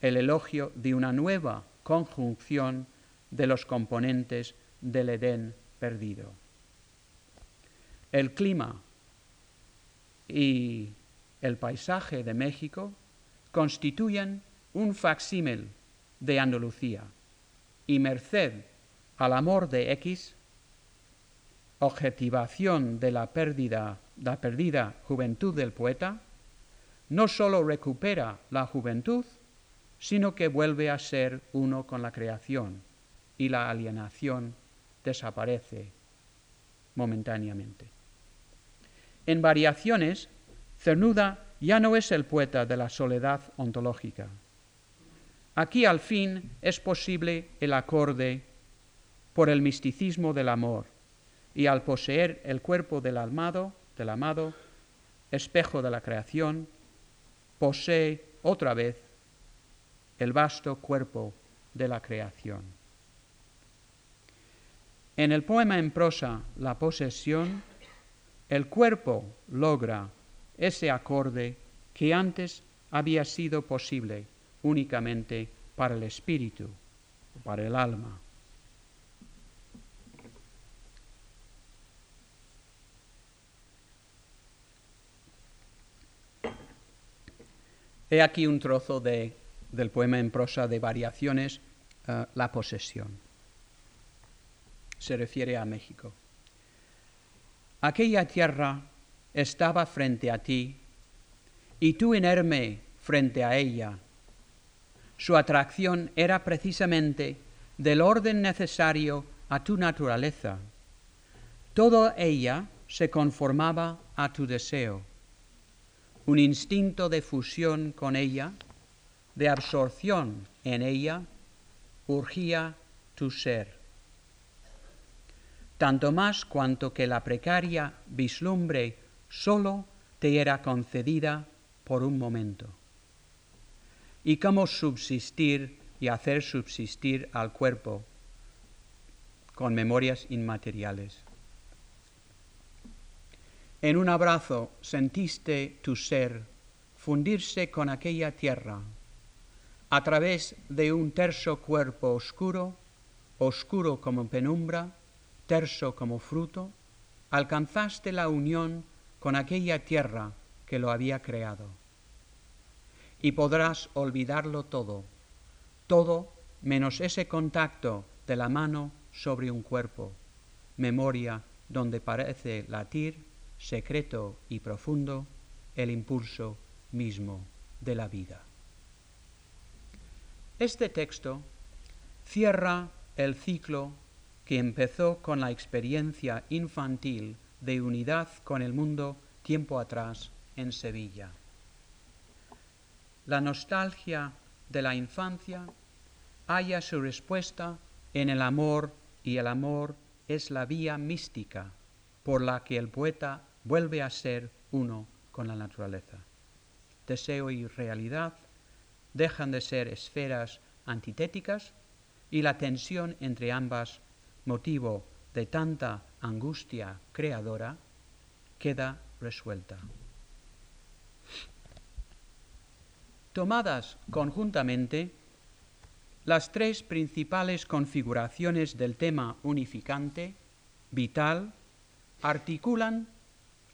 el elogio de una nueva conjunción de los componentes del Edén perdido. El clima y el paisaje de México constituyen un facsímil de Andalucía y merced al amor de X, objetivación de la pérdida la perdida juventud del poeta, no sólo recupera la juventud, sino que vuelve a ser uno con la creación y la alienación desaparece, momentáneamente. En variaciones, Cernuda ya no es el poeta de la soledad ontológica. Aquí al fin es posible el acorde por el misticismo del amor y al poseer el cuerpo del amado, del amado, espejo de la creación, posee otra vez el vasto cuerpo de la creación. En el poema en prosa La posesión, el cuerpo logra ese acorde que antes había sido posible únicamente para el espíritu, para el alma. He aquí un trozo de, del poema en prosa de variaciones, uh, La posesión. Se refiere a México. Aquella tierra estaba frente a ti y tú inerme frente a ella. Su atracción era precisamente del orden necesario a tu naturaleza. Toda ella se conformaba a tu deseo. Un instinto de fusión con ella, de absorción en ella, urgía tu ser. Tanto más cuanto que la precaria vislumbre solo te era concedida por un momento. Y cómo subsistir y hacer subsistir al cuerpo con memorias inmateriales. En un abrazo sentiste tu ser fundirse con aquella tierra a través de un terso cuerpo oscuro, oscuro como penumbra, terso como fruto, alcanzaste la unión con aquella tierra que lo había creado. Y podrás olvidarlo todo, todo menos ese contacto de la mano sobre un cuerpo, memoria donde parece latir, secreto y profundo, el impulso mismo de la vida. Este texto cierra el ciclo que empezó con la experiencia infantil de unidad con el mundo tiempo atrás en Sevilla. La nostalgia de la infancia halla su respuesta en el amor y el amor es la vía mística por la que el poeta vuelve a ser uno con la naturaleza. Deseo y realidad dejan de ser esferas antitéticas y la tensión entre ambas, motivo de tanta angustia creadora queda resuelta. Tomadas conjuntamente, las tres principales configuraciones del tema unificante, vital, articulan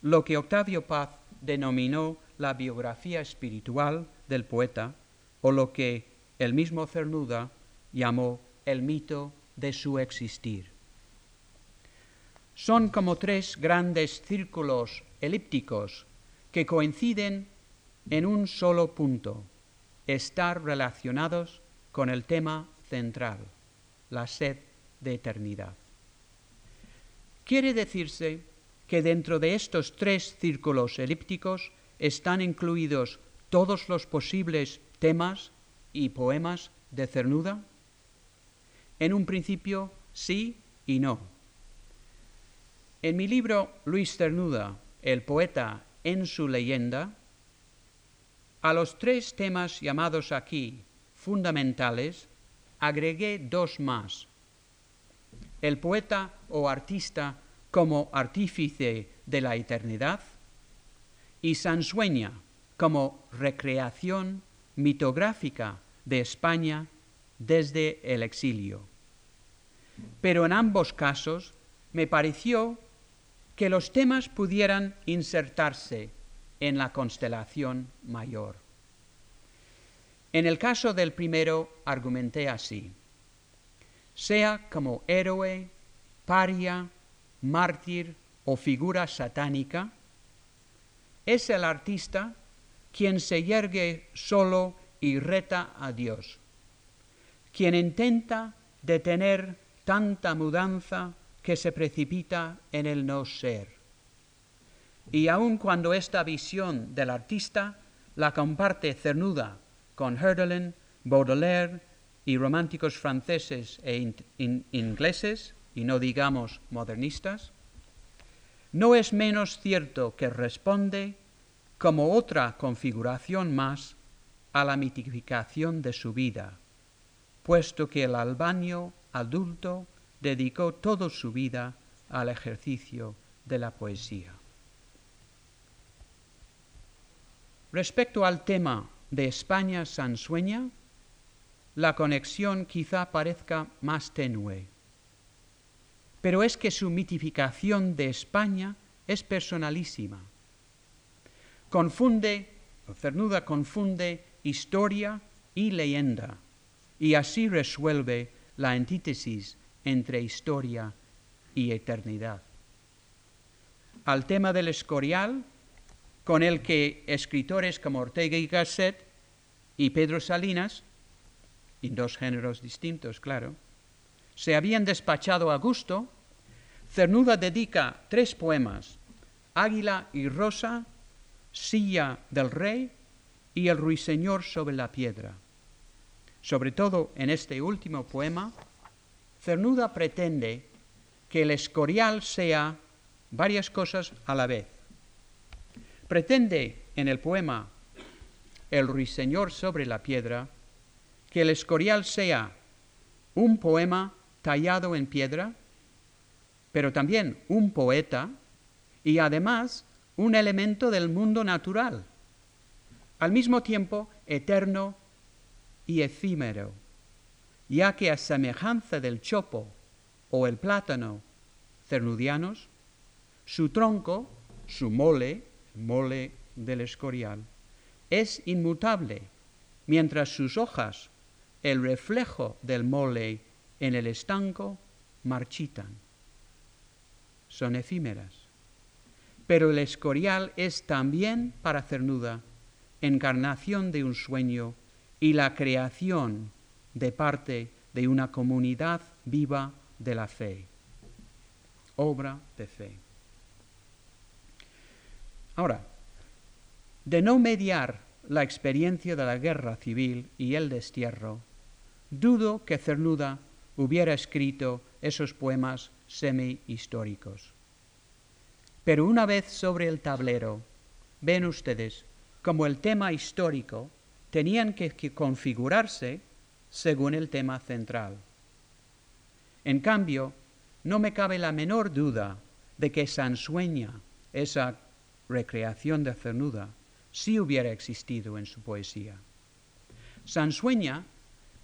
lo que Octavio Paz denominó la biografía espiritual del poeta o lo que el mismo Cernuda llamó el mito de su existir. Son como tres grandes círculos elípticos que coinciden en un solo punto, estar relacionados con el tema central, la sed de eternidad. Quiere decirse que dentro de estos tres círculos elípticos están incluidos todos los posibles temas y poemas de Cernuda? En un principio sí y no. En mi libro Luis Cernuda, el poeta en su leyenda, a los tres temas llamados aquí fundamentales agregué dos más. El poeta o artista como artífice de la eternidad y Sansueña como recreación mitográfica de España desde el exilio. Pero en ambos casos me pareció que los temas pudieran insertarse en la constelación mayor. En el caso del primero argumenté así. Sea como héroe, paria, mártir o figura satánica, es el artista quien se yergue solo y reta a Dios, quien intenta detener tanta mudanza que se precipita en el no ser. Y aun cuando esta visión del artista la comparte Cernuda con Hölderlin, Baudelaire y románticos franceses e ingleses, y no digamos modernistas, no es menos cierto que responde como otra configuración más a la mitificación de su vida, puesto que el albanio adulto dedicó toda su vida al ejercicio de la poesía. Respecto al tema de España Sansueña, la conexión quizá parezca más tenue pero es que su mitificación de España es personalísima. Confunde, Cernuda confunde historia y leyenda, y así resuelve la antítesis entre historia y eternidad. Al tema del escorial, con el que escritores como Ortega y Gasset y Pedro Salinas, en dos géneros distintos, claro, se habían despachado a gusto, Cernuda dedica tres poemas, Águila y Rosa, Silla del Rey y El Ruiseñor sobre la Piedra. Sobre todo en este último poema, Cernuda pretende que el escorial sea varias cosas a la vez. Pretende en el poema El Ruiseñor sobre la Piedra que el escorial sea un poema tallado en piedra, pero también un poeta y además un elemento del mundo natural, al mismo tiempo eterno y efímero, ya que a semejanza del chopo o el plátano cernudianos, su tronco, su mole, mole del escorial, es inmutable, mientras sus hojas, el reflejo del mole en el estanco marchitan. Son efímeras. Pero el escorial es también para Cernuda encarnación de un sueño y la creación de parte de una comunidad viva de la fe. Obra de fe. Ahora, de no mediar la experiencia de la guerra civil y el destierro, dudo que Cernuda hubiera escrito esos poemas semi-históricos. Pero una vez sobre el tablero, ven ustedes como el tema histórico tenían que, configurarse según el tema central. En cambio, no me cabe la menor duda de que Sansueña, esa recreación de Cernuda, sí hubiera existido en su poesía. Sansueña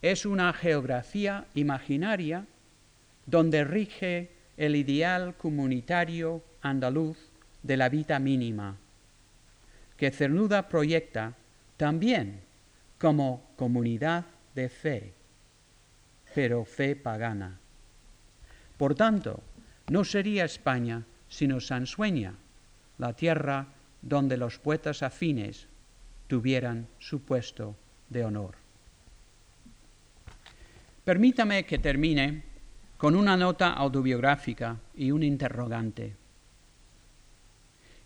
es una geografía imaginaria donde rige el ideal comunitario andaluz de la vida mínima, que Cernuda proyecta también como comunidad de fe, pero fe pagana. Por tanto, no sería España sino Sansueña, la tierra donde los poetas afines tuvieran su puesto de honor. Permítame que termine con una nota autobiográfica y un interrogante.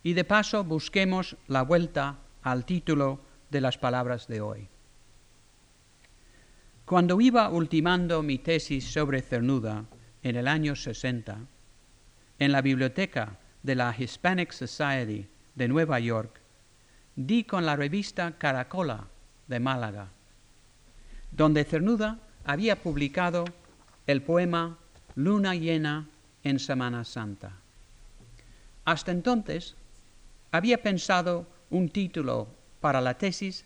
Y de paso busquemos la vuelta al título de las palabras de hoy. Cuando iba ultimando mi tesis sobre Cernuda en el año 60, en la biblioteca de la Hispanic Society de Nueva York, di con la revista Caracola de Málaga, donde Cernuda había publicado el poema Luna llena en Semana Santa. Hasta entonces había pensado un título para la tesis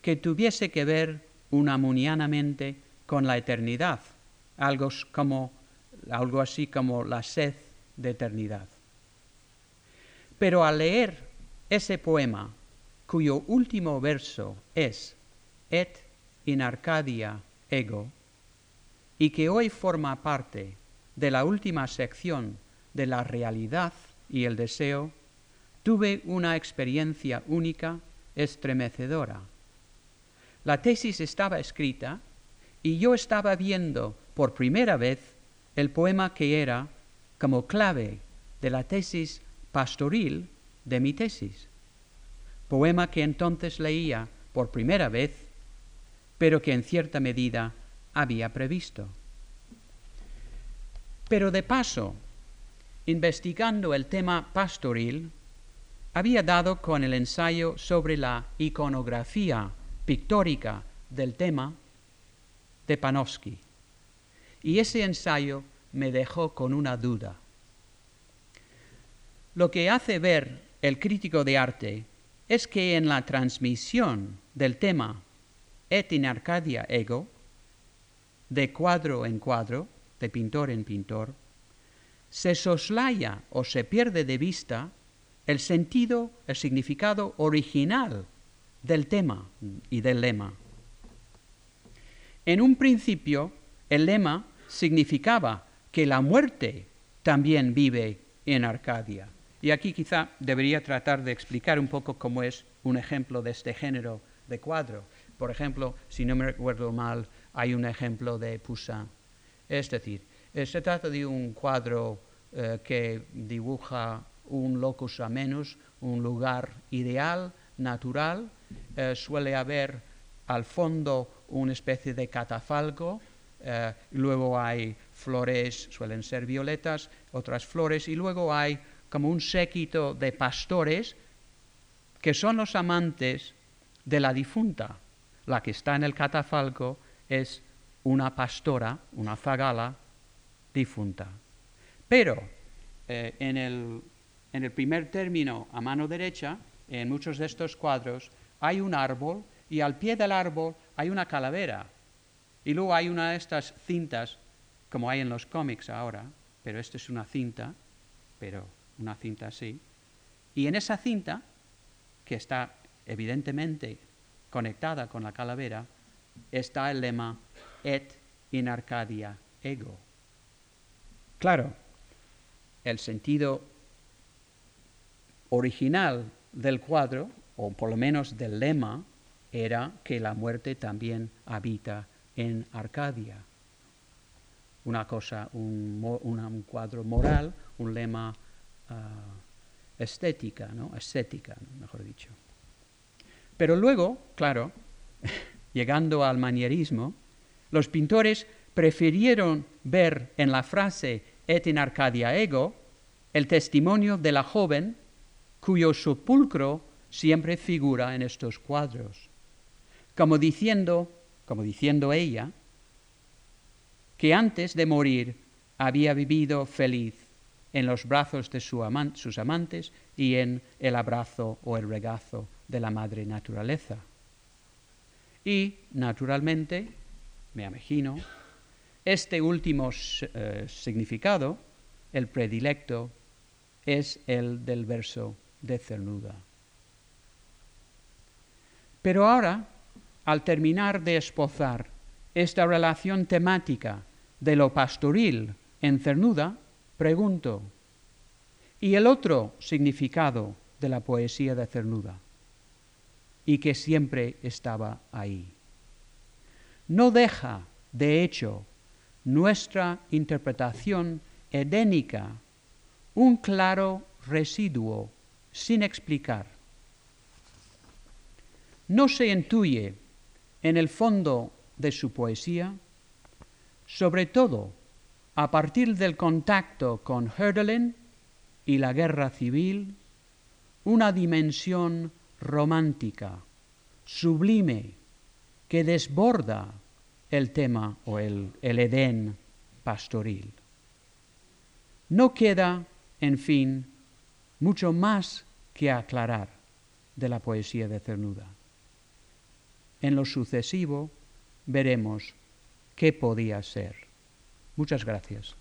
que tuviese que ver unamunianamente con la eternidad, algo, así como la sed de eternidad. Pero al leer ese poema, cuyo último verso es Et in Arcadia ego, y que hoy forma parte de la última sección de la realidad y el deseo, tuve una experiencia única, estremecedora. La tesis estaba escrita y yo estaba viendo por primera vez el poema que era como clave de la tesis pastoril de mi tesis, poema que entonces leía por primera vez, pero que en cierta medida había previsto. Pero de paso, investigando el tema pastoril, había dado con el ensayo sobre la iconografía pictórica del tema de Panofsky. Y ese ensayo me dejó con una duda. Lo que hace ver el crítico de arte es que en la transmisión del tema Et in Arcadia Ego, de cuadro en cuadro, de pintor en pintor, se soslaya o se pierde de vista el sentido, el significado original del tema y del lema. En un principio, el lema significaba que la muerte también vive en Arcadia. Y aquí quizá debería tratar de explicar un poco cómo es un ejemplo de este género de cuadro. Por ejemplo, si no me recuerdo mal, hay un ejemplo de Poussin. Es decir, eh, se trata de un cuadro eh, que dibuja un locus amenus, un lugar ideal, natural. Eh, suele haber al fondo una especie de catafalco, luego hay flores, suelen ser violetas, otras flores, y luego hay como un séquito de pastores que son los amantes de la difunta. La que está en el catafalco es una pastora, una zagala difunta. Pero eh, en, el, en el primer término, a mano derecha, en muchos de estos cuadros, hay un árbol y al pie del árbol hay una calavera. Y luego hay una de estas cintas, como hay en los cómics ahora, pero esta es una cinta, pero una cinta así, y en esa cinta, que está evidentemente conectada con la calavera, está el lema Et in Arcadia ego. Claro, el sentido original del cuadro, o por lo menos del lema, era que la muerte también habita en Arcadia. Una cosa, un, un cuadro moral, un lema Ah, estética, ¿no? estética, mejor dicho. Pero luego, claro, llegando al manierismo, los pintores prefirieron ver en la frase et in Arcadia ego el testimonio de la joven cuyo sepulcro siempre figura en estos cuadros, como diciendo, como diciendo ella, que antes de morir había vivido feliz en los brazos de sus amantes y en el abrazo o el regazo de la madre naturaleza. Y, naturalmente, me imagino, este último eh, significado, el predilecto, es el del verso de Cernuda. Pero ahora, al terminar de esbozar esta relación temática de lo pastoril en Cernuda, Pregunto, ¿y el otro significado de la poesía de Cernuda? Y que siempre estaba ahí. No deja, de hecho, nuestra interpretación edénica un claro residuo sin explicar. No se intuye en el fondo de su poesía, sobre todo a partir del contacto con Hölderlin y la guerra civil, una dimensión romántica, sublime, que desborda el tema o el, el Edén pastoril. No queda, en fin, mucho más que aclarar de la poesía de Cernuda. En lo sucesivo veremos qué podía ser. Muchas gracias.